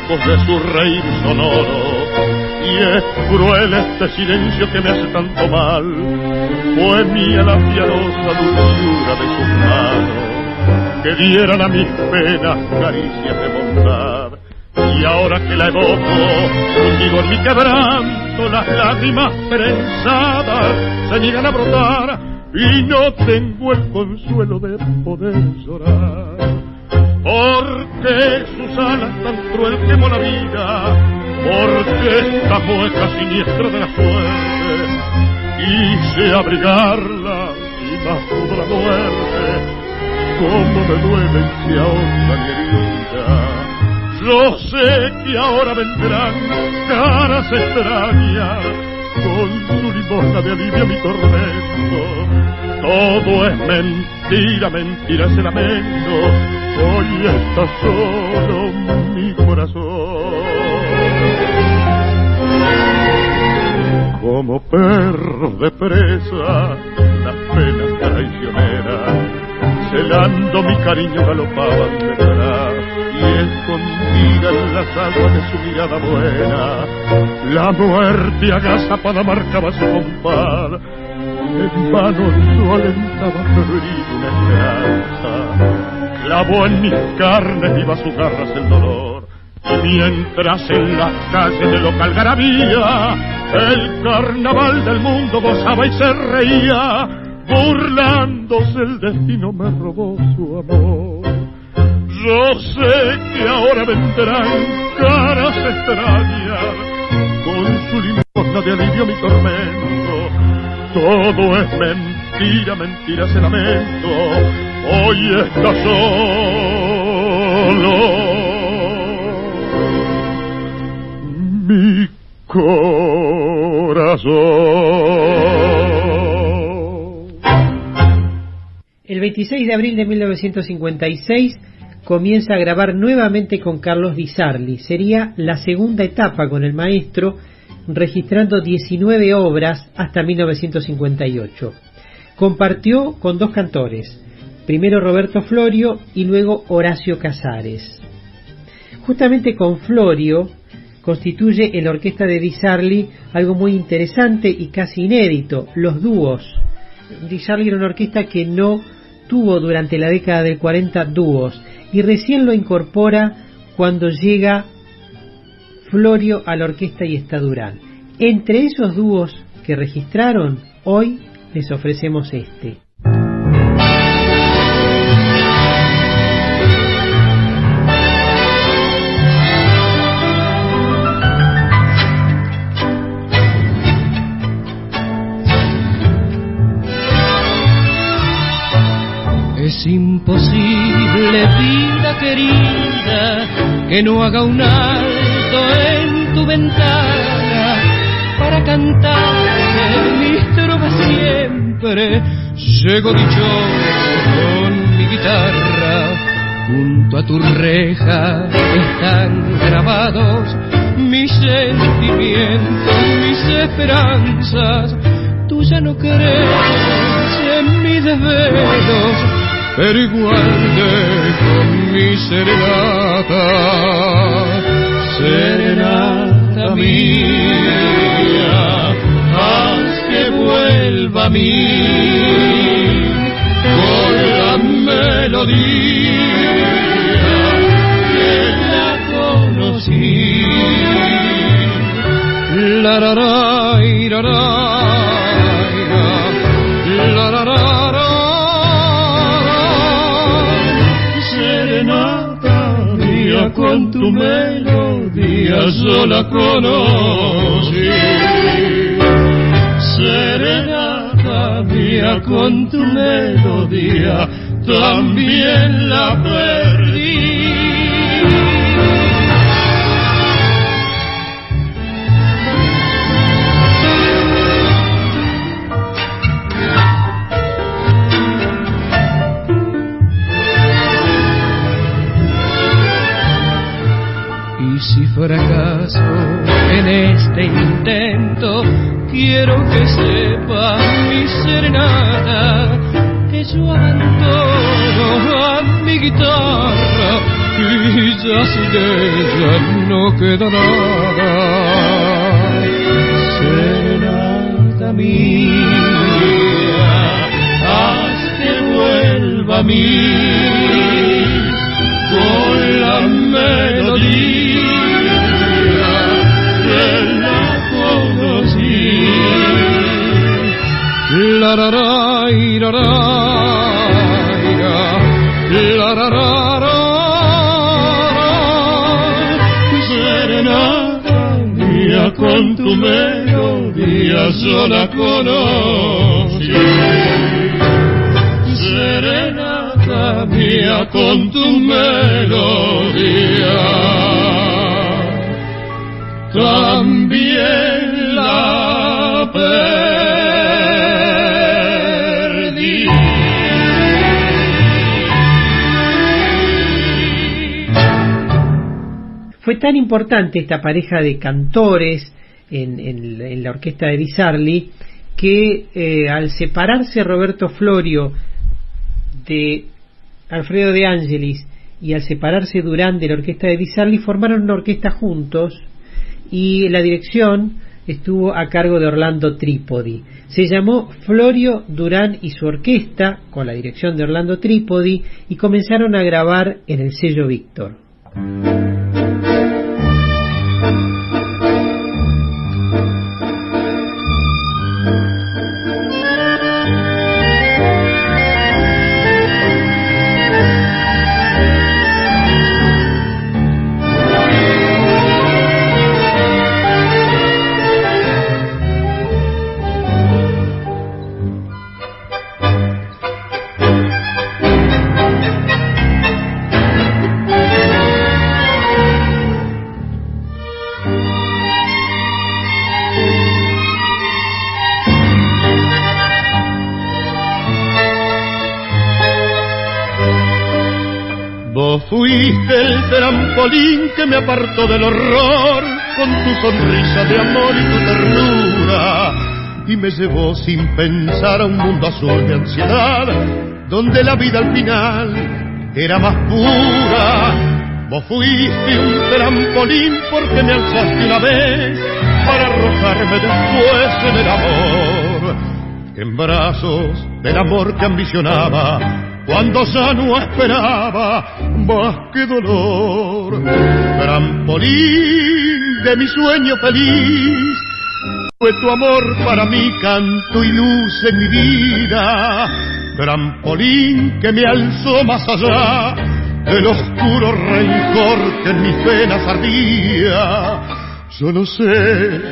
De su reír sonoro. Y es cruel este silencio que me hace tanto mal. Fue mía la piadosa dulzura de sus manos. Que dieran a mis penas caricias de bondad. Y ahora que la evoco, hundido en mi quebranto, las lágrimas prensadas se niegan a brotar y no tengo el consuelo de poder llorar. Porque sus alas tan cruel quemó la vida, porque esta mueca siniestra de la suerte quise abrigarla y pudo la muerte, como me duele si ahonda mi herida. Yo sé que ahora vendrán caras extrañas con su limosna de alivio mi tormento. Todo es mentira, mentira ese lamento. Hoy está solo mi corazón. Como perro de presa, las penas traicioneras, celando mi cariño galopaban detrás y escondida en las aguas de su mirada buena, la muerte agazapada marcaba su compás. En vano yo alentaba febril una esperanza, clavó en mis carnes viva sus garras el dolor. Y mientras en las calles de local garabía, el carnaval del mundo gozaba y se reía, burlándose el destino me robó su amor. Yo sé que ahora vendrán caras extrañas con su limosna de alivio mi tormento. Todo es mentira, mentira ese lamento. Hoy está solo mi corazón. El 26 de abril de 1956 comienza a grabar nuevamente con Carlos Di Sarli. Sería la segunda etapa con el maestro, registrando 19 obras hasta 1958. Compartió con dos cantores, primero Roberto Florio y luego Horacio Casares. Justamente con Florio constituye en la orquesta de Di Sarli algo muy interesante y casi inédito, los dúos. Di Sarli era una orquesta que no tuvo durante la década del 40 dúos y recién lo incorpora cuando llega Florio a la orquesta y está Durán. Entre esos dúos que registraron, hoy les ofrecemos este. Es imposible, vida querida, que no haga un alto en tu ventana para cantar mis trovas siempre. Llego dichoso con mi guitarra, junto a tu reja están grabados mis sentimientos, mis esperanzas. Tú ya no crees en mis desvelos pero igual con mi serenata, serenata mía, haz que vuelva a mí. Con la melodía que la conocí. La, la, la, con tu melodía sola conocí. Serenata mía con tu melodía también la perdí. Fracaso en este intento, quiero que sepa mi serenata que yo abandono a mi guitarra y ya sin ella no queda nada. Serenata mía, haz que vuelva a mí con la melodía con tu melodía sola conocí Serenata mía con tu melodía Fue tan importante esta pareja de cantores en, la orquesta de Di Sarli que eh, al separarse Roberto Florio de Alfredo de Angelis y al separarse Durán de la orquesta de Di Sarli formaron una orquesta juntos y la dirección estuvo a cargo de Orlando Trípodi. Se llamó Florio Durán y su orquesta, con la dirección de Orlando Trípodi, y comenzaron a grabar en el sello Víctor. Fuiste el trampolín que me apartó del horror con tu sonrisa de amor y tu ternura y me llevó sin pensar a un mundo azul de ansiedad donde la vida al final era más pura. Vos fuiste un trampolín porque me alzaste una vez para arrojarme después en el amor, en brazos del amor que ambicionaba cuando ya no esperaba más que dolor. Trampolín de mi sueño feliz, fue tu amor para mí canto y luz en mi vida. Trampolín que me alzó más allá del oscuro rencor que en mis venas ardía. Yo no sé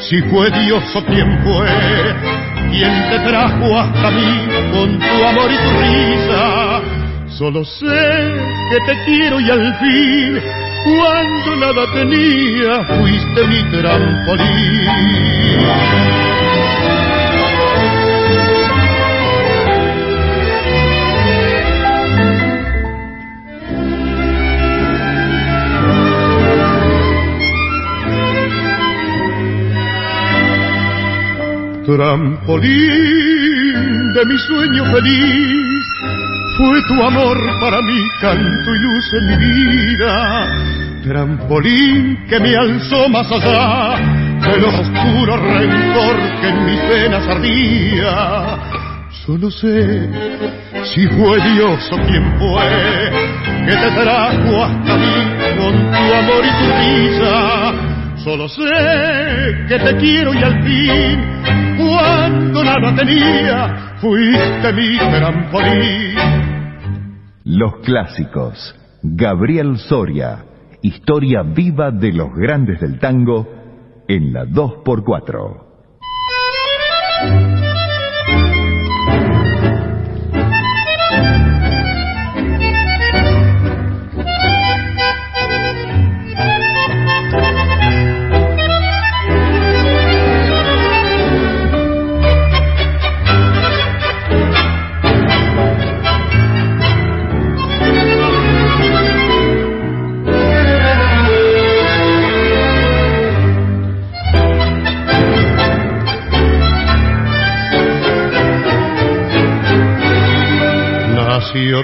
si fue Dios o quién fue quien te trajo hasta mí con tu amor y tu risa. Solo sé que te quiero y al fin, cuando nada tenía, fuiste mi trampolín. Trampolín de mi sueño feliz. Fue tu amor para mí canto y luz en mi vida, trampolín que me alzó más allá del oscuro rencor que en mis venas ardía. Solo sé si fue Dios o quien fue que te trajo hasta mí con tu amor y tu risa. Solo sé que te quiero y al fin cuando nada tenía, fuiste mi trampolín. Los clásicos. Gabriel Soria. Historia viva de los grandes del tango en la 2x4.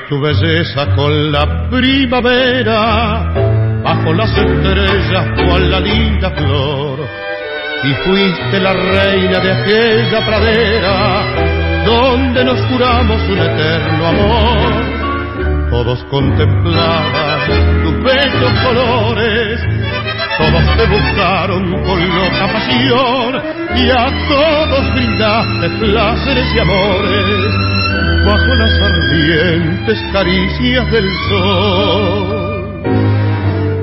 Tu belleza con la primavera, bajo las estrellas cual la linda flor, y fuiste la reina de aquella pradera, donde nos juramos un eterno amor. Todos contemplaban tus bellos colores, todos te buscaron con loca pasión, y a todos brindaste placeres y amores bajo las ardientes caricias del sol.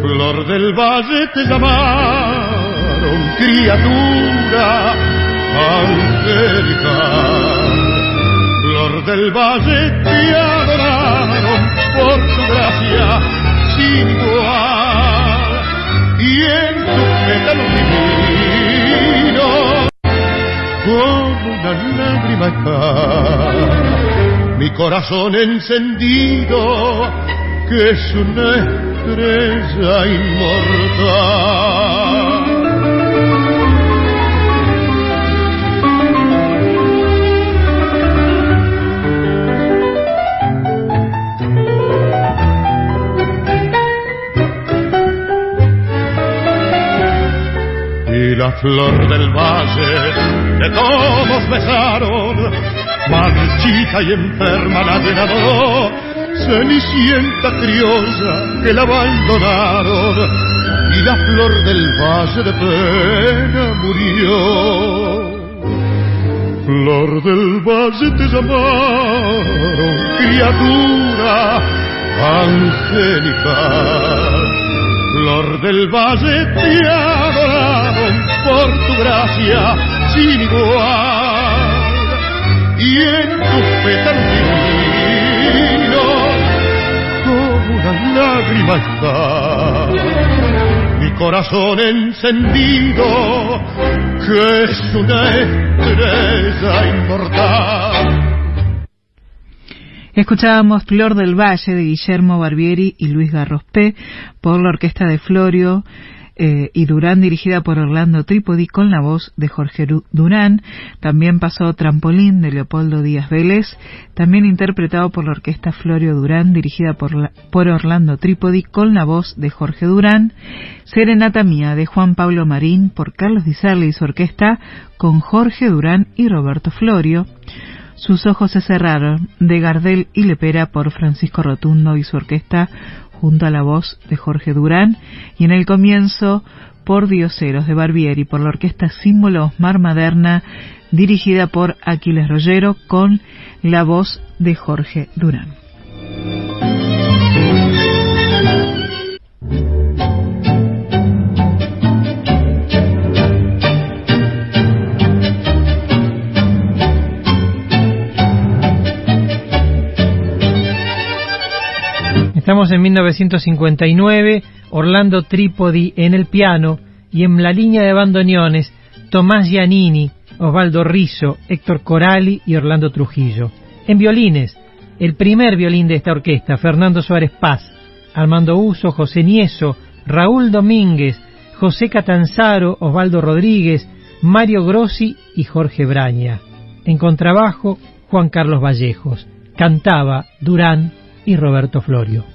Flor del valle te llamaron criatura angelical. Flor del valle te adoraron por tu gracia sin igual. Y en tu pétalos divinos, como una lágrima cae mi corazón encendido, que es una estrella inmortal. Y la flor del valle que todos besaron marchita y enferma la llenador, cenicienta criolla que la abandonaron y la flor del valle de pena murió. Flor del valle te llamaron criatura angelical. Flor del valle te adoraron por tu gracia sin igual y en tus pétalos como una lágrima está. Mi corazón encendido que es una estrella inmortal. Escuchábamos Flor del Valle de Guillermo Barbieri y Luis Garrospé por la orquesta de Florio eh, y Durán dirigida por Orlando Trípodi con la voz de Jorge Durán. También pasó Trampolín de Leopoldo Díaz Vélez, también interpretado por la orquesta Florio Durán dirigida por, por Orlando Trípodi con la voz de Jorge Durán. Serenata Mía de Juan Pablo Marín por Carlos Di y su orquesta con Jorge Durán y Roberto Florio. Sus ojos se cerraron, de Gardel y Lepera por Francisco Rotundo y su orquesta, junto a la voz de Jorge Durán, y en el comienzo por Dioseros de Barbieri por la orquesta Símbolos Mar Maderna, dirigida por Aquiles Rollero, con la voz de Jorge Durán. En 1959, Orlando Trípodi en el piano y en la línea de bandoneones Tomás Giannini, Osvaldo Rizzo, Héctor Corali y Orlando Trujillo. En violines, el primer violín de esta orquesta, Fernando Suárez Paz, Armando Uso, José Nieso, Raúl Domínguez, José Catanzaro, Osvaldo Rodríguez, Mario Grossi y Jorge Braña. En contrabajo, Juan Carlos Vallejos. Cantaba Durán y Roberto Florio.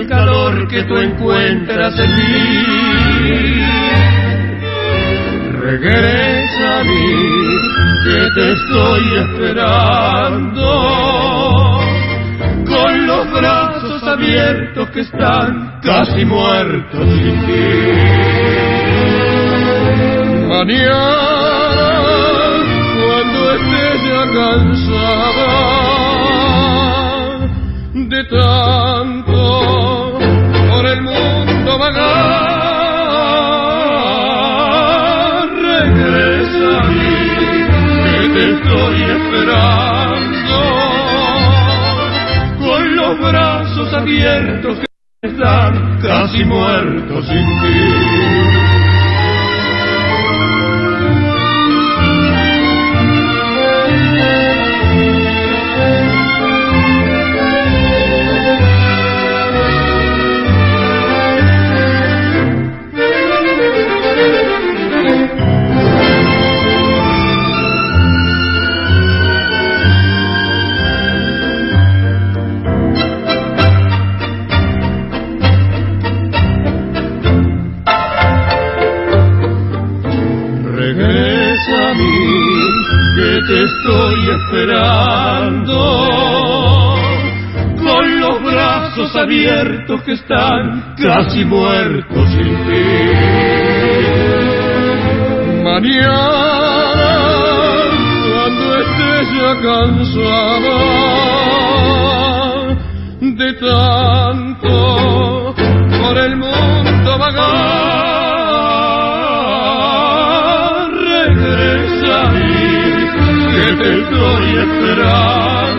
el calor que tú encuentras en mí. Regresa a mí, que te estoy esperando, con los brazos abiertos que están casi muertos sin ti. Mañana, cuando estés ya cansada de tanto estoy esperando con los brazos abiertos que están casi muertos sin ti. abiertos que están casi muertos sin ti. Mañana, cuando estés ya cansada de tanto por el mundo vagar, regresa a mí, que te estoy esperando.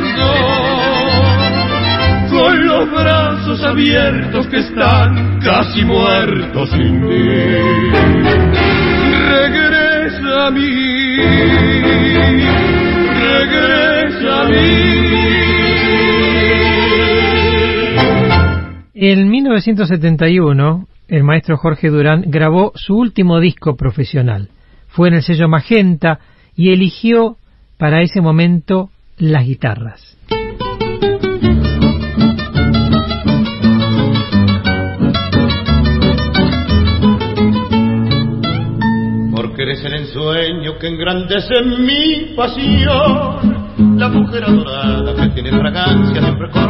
abiertos que están casi muertos sin mí. Regresa a mí, regresa a mí. En 1971, el maestro Jorge Durán grabó su último disco profesional. Fue en el sello Magenta y eligió para ese momento las guitarras. Eres el ensueño que engrandece mi pasión, la mujer adorada que tiene fragancia siempre con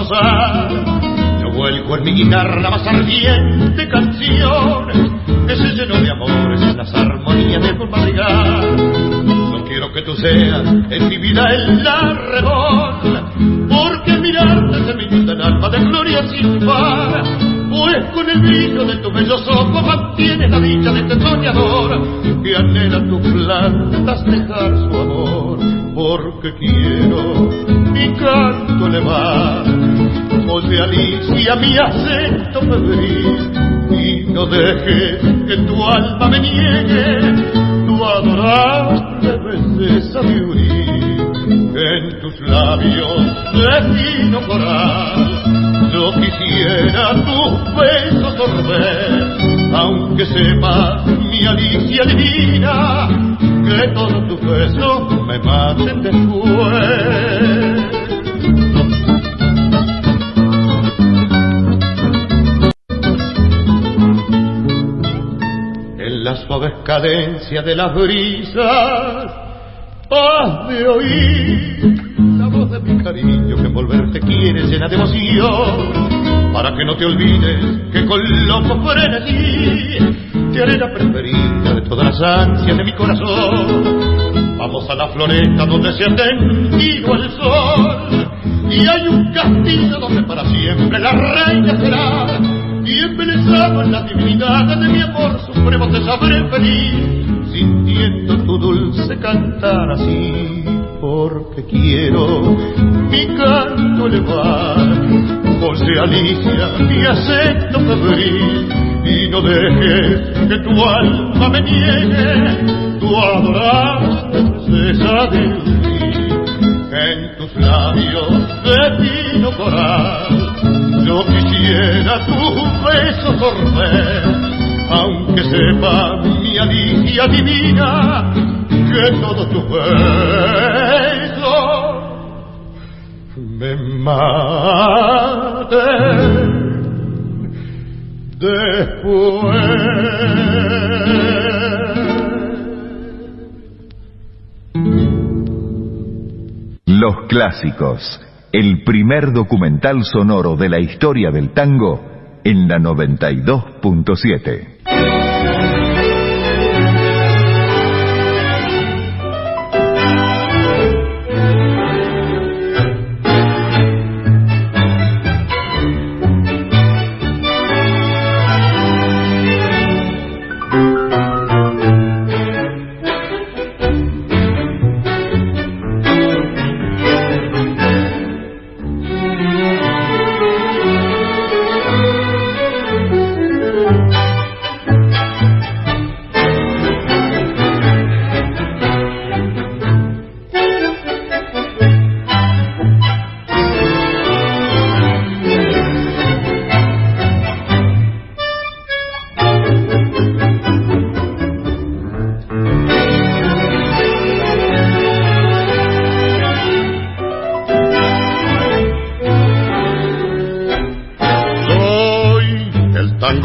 Yo vuelco en mi guitarra más ardiente canción que se llenó de amores en las armonías de tu. No quiero que tú seas en mi vida el arrebol, porque mirarte se me inunda el alma de gloria sin par. Pues con el brillo de tus bellos ojos mantienes la dicha de este soñador que anhela tus plantas dejar su amor, porque quiero mi canto elevar. Oye Alicia mi acento febril y no dejes que tu alma me niegue tu adorable belleza de en tus labios de coral. Yo quisiera tus besos sorber, aunque sepa mi Alicia divina, que todos tus besos me maten después. En la suaves cadencia de las brisas has de oír cariño que envolverte quiere llena de emoción. Para que no te olvides que con loco frenesí te haré la preferida de todas las ansias de mi corazón. Vamos a la floresta donde se ha tendido el sol y hay un castillo donde para siempre la reina será. Y embelezado en la divinidad de mi amor supremo te sabré feliz sintiendo tu dulce cantar así, porque quiero mi canto elevar. José Alicia, mi acento febril, y no dejes que tu alma me niegue tu adorable princesa de En tus labios de vino coral, yo quisiera tu beso sorber aunque sepa Los clásicos, el primer documental sonoro de la historia del tango en la 92.7.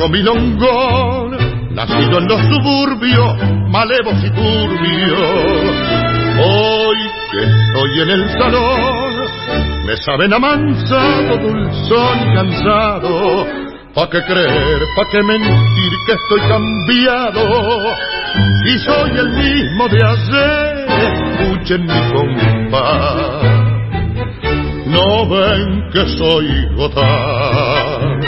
milongón, nacido en los suburbios, malevos y turbios. Hoy que estoy en el salón, me saben amansado, dulzón y cansado. ¿Pa' qué creer, pa' qué mentir que estoy cambiado? Y soy el mismo de ayer, escuchen mi compás. No ven que soy gotán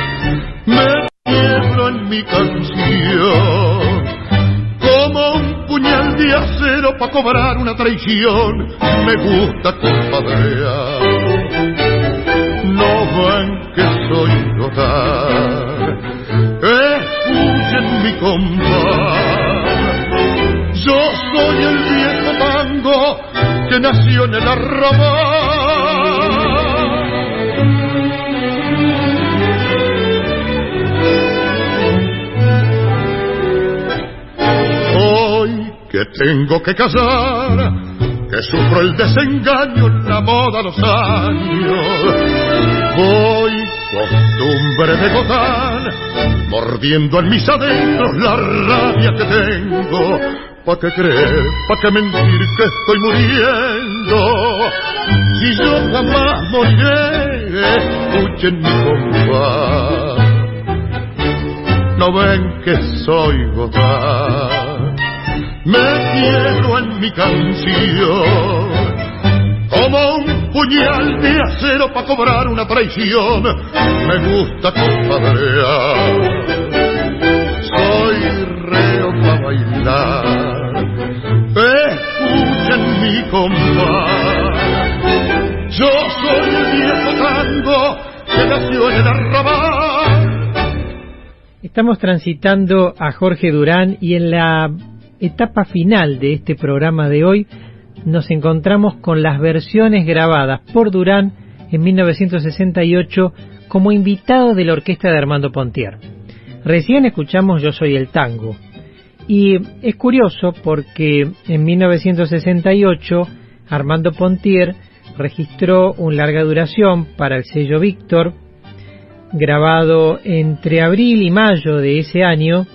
Como un puñal de acero para cobrar una traición, me gusta compadrear. No ven que soy notar, escuchen mi compás. Yo soy el viejo tango que nació en el arrabal tengo que casar, que sufro el desengaño, la moda, los años. Voy, costumbre de gozar, mordiendo en mis adentros la rabia que tengo. ¿Pa' qué creer? ¿Pa' qué mentir que estoy muriendo? Si yo jamás moriré, escuchen mi compás. No ven que soy gozar me quiero en mi canción como un puñal de acero para cobrar una traición. Me gusta compadrear, soy reo para bailar. Escuchen mi compás, yo soy el viejo tango que nació en el arrabal. Estamos transitando a Jorge Durán y en la etapa final de este programa de hoy nos encontramos con las versiones grabadas por Durán en 1968 como invitado de la orquesta de Armando Pontier. Recién escuchamos Yo Soy el Tango. Y es curioso porque en 1968 Armando Pontier registró un larga duración para el sello Víctor, grabado entre abril y mayo de ese año,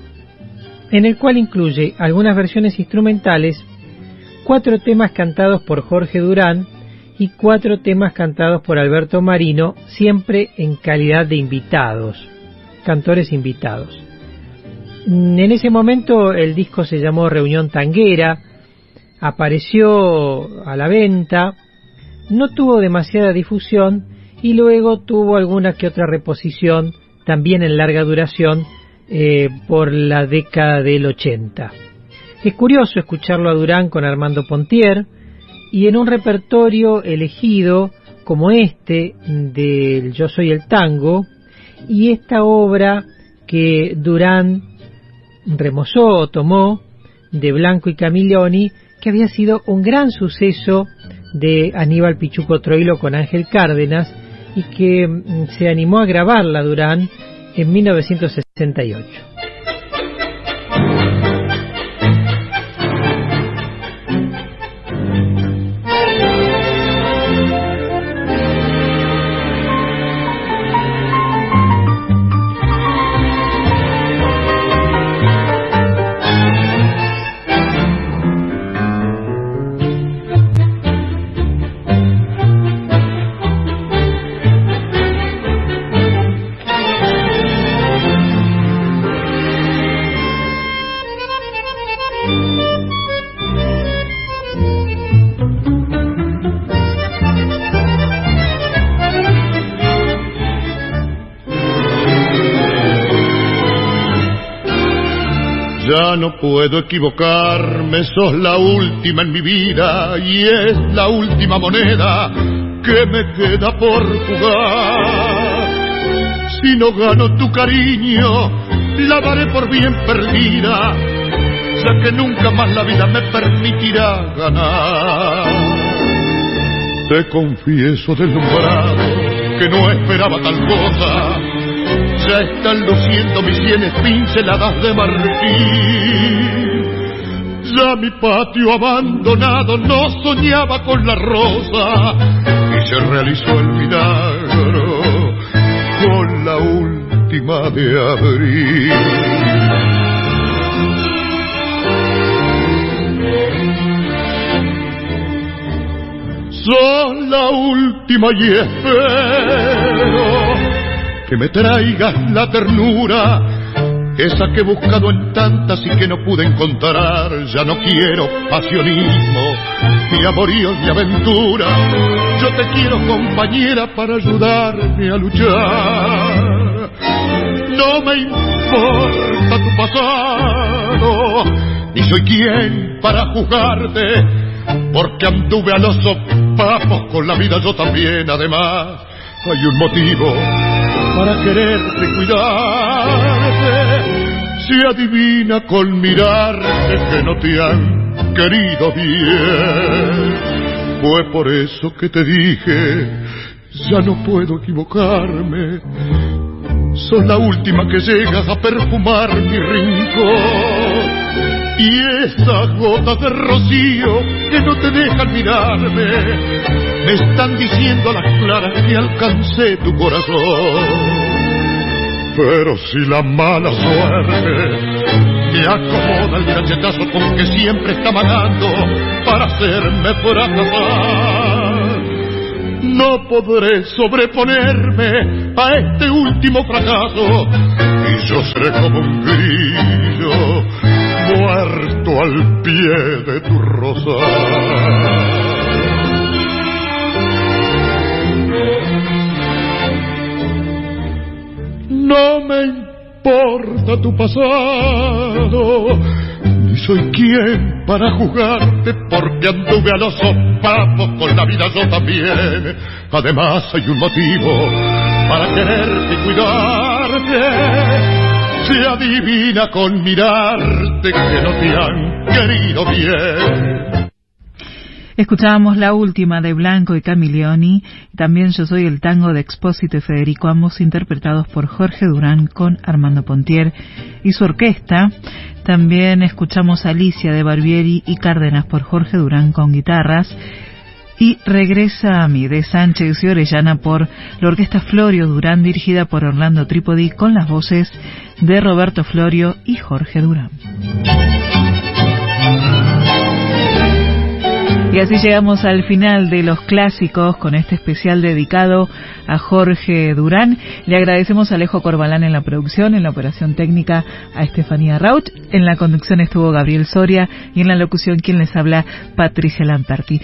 en el cual incluye algunas versiones instrumentales, cuatro temas cantados por Jorge Durán y cuatro temas cantados por Alberto Marino, siempre en calidad de invitados, cantores invitados. En ese momento el disco se llamó Reunión Tanguera, apareció a la venta, no tuvo demasiada difusión y luego tuvo alguna que otra reposición, también en larga duración, eh, por la década del 80. Es curioso escucharlo a Durán con Armando Pontier y en un repertorio elegido como este del Yo Soy el Tango y esta obra que Durán remozó o tomó de Blanco y Camilloni que había sido un gran suceso de Aníbal Pichuco Troilo con Ángel Cárdenas y que mm, se animó a grabarla Durán en 1968. No puedo equivocarme, sos la última en mi vida y es la última moneda que me queda por jugar. Si no gano tu cariño, la daré por bien perdida, ya que nunca más la vida me permitirá ganar. Te confieso deslumbrado que no esperaba tal cosa ya están luciendo mis sienes pinceladas de marfil. Ya mi patio abandonado no soñaba con la rosa y se realizó el milagro con la última de abril. Son la última y espero que me traigas la ternura, esa que he buscado en tantas y que no pude encontrar. Ya no quiero pasionismo, ni amorío ni aventura. Yo te quiero compañera para ayudarme a luchar. No me importa tu pasado, ni soy quien para juzgarte, porque anduve a los sopapos con la vida yo también. Además, hay un motivo para quererte y cuidarte. Se adivina con mirarte que no te han querido bien. Fue por eso que te dije, ya no puedo equivocarme. Sos la última que llegas a perfumar mi rincón. Y esas gotas de rocío que no te dejan mirarme me están diciendo a las claras que alcancé tu corazón. Pero si la mala suerte me acomoda el cachetazo con que siempre está manando para hacerme fracasar, no podré sobreponerme a este último fracaso y yo seré como un grillo muerto al pie de tu rosal. No me importa tu pasado, ni soy quien para jugarte, porque anduve a los sopapos con la vida yo también. Además hay un motivo para quererte y cuidarte. Se adivina con mirarte que no te han querido bien. Escuchábamos la última de Blanco y Camilioni, también Yo Soy el Tango de Expósito y Federico, ambos interpretados por Jorge Durán con Armando Pontier y su orquesta. También escuchamos Alicia de Barbieri y Cárdenas por Jorge Durán con guitarras. Y Regresa a mí de Sánchez y Orellana por la orquesta Florio Durán dirigida por Orlando Trípodi con las voces de Roberto Florio y Jorge Durán. Y así llegamos al final de los clásicos con este especial dedicado a Jorge Durán. Le agradecemos a Alejo Corbalán en la producción, en la operación técnica a Estefanía Rauch. En la conducción estuvo Gabriel Soria y en la locución quien les habla Patricia Lamperti.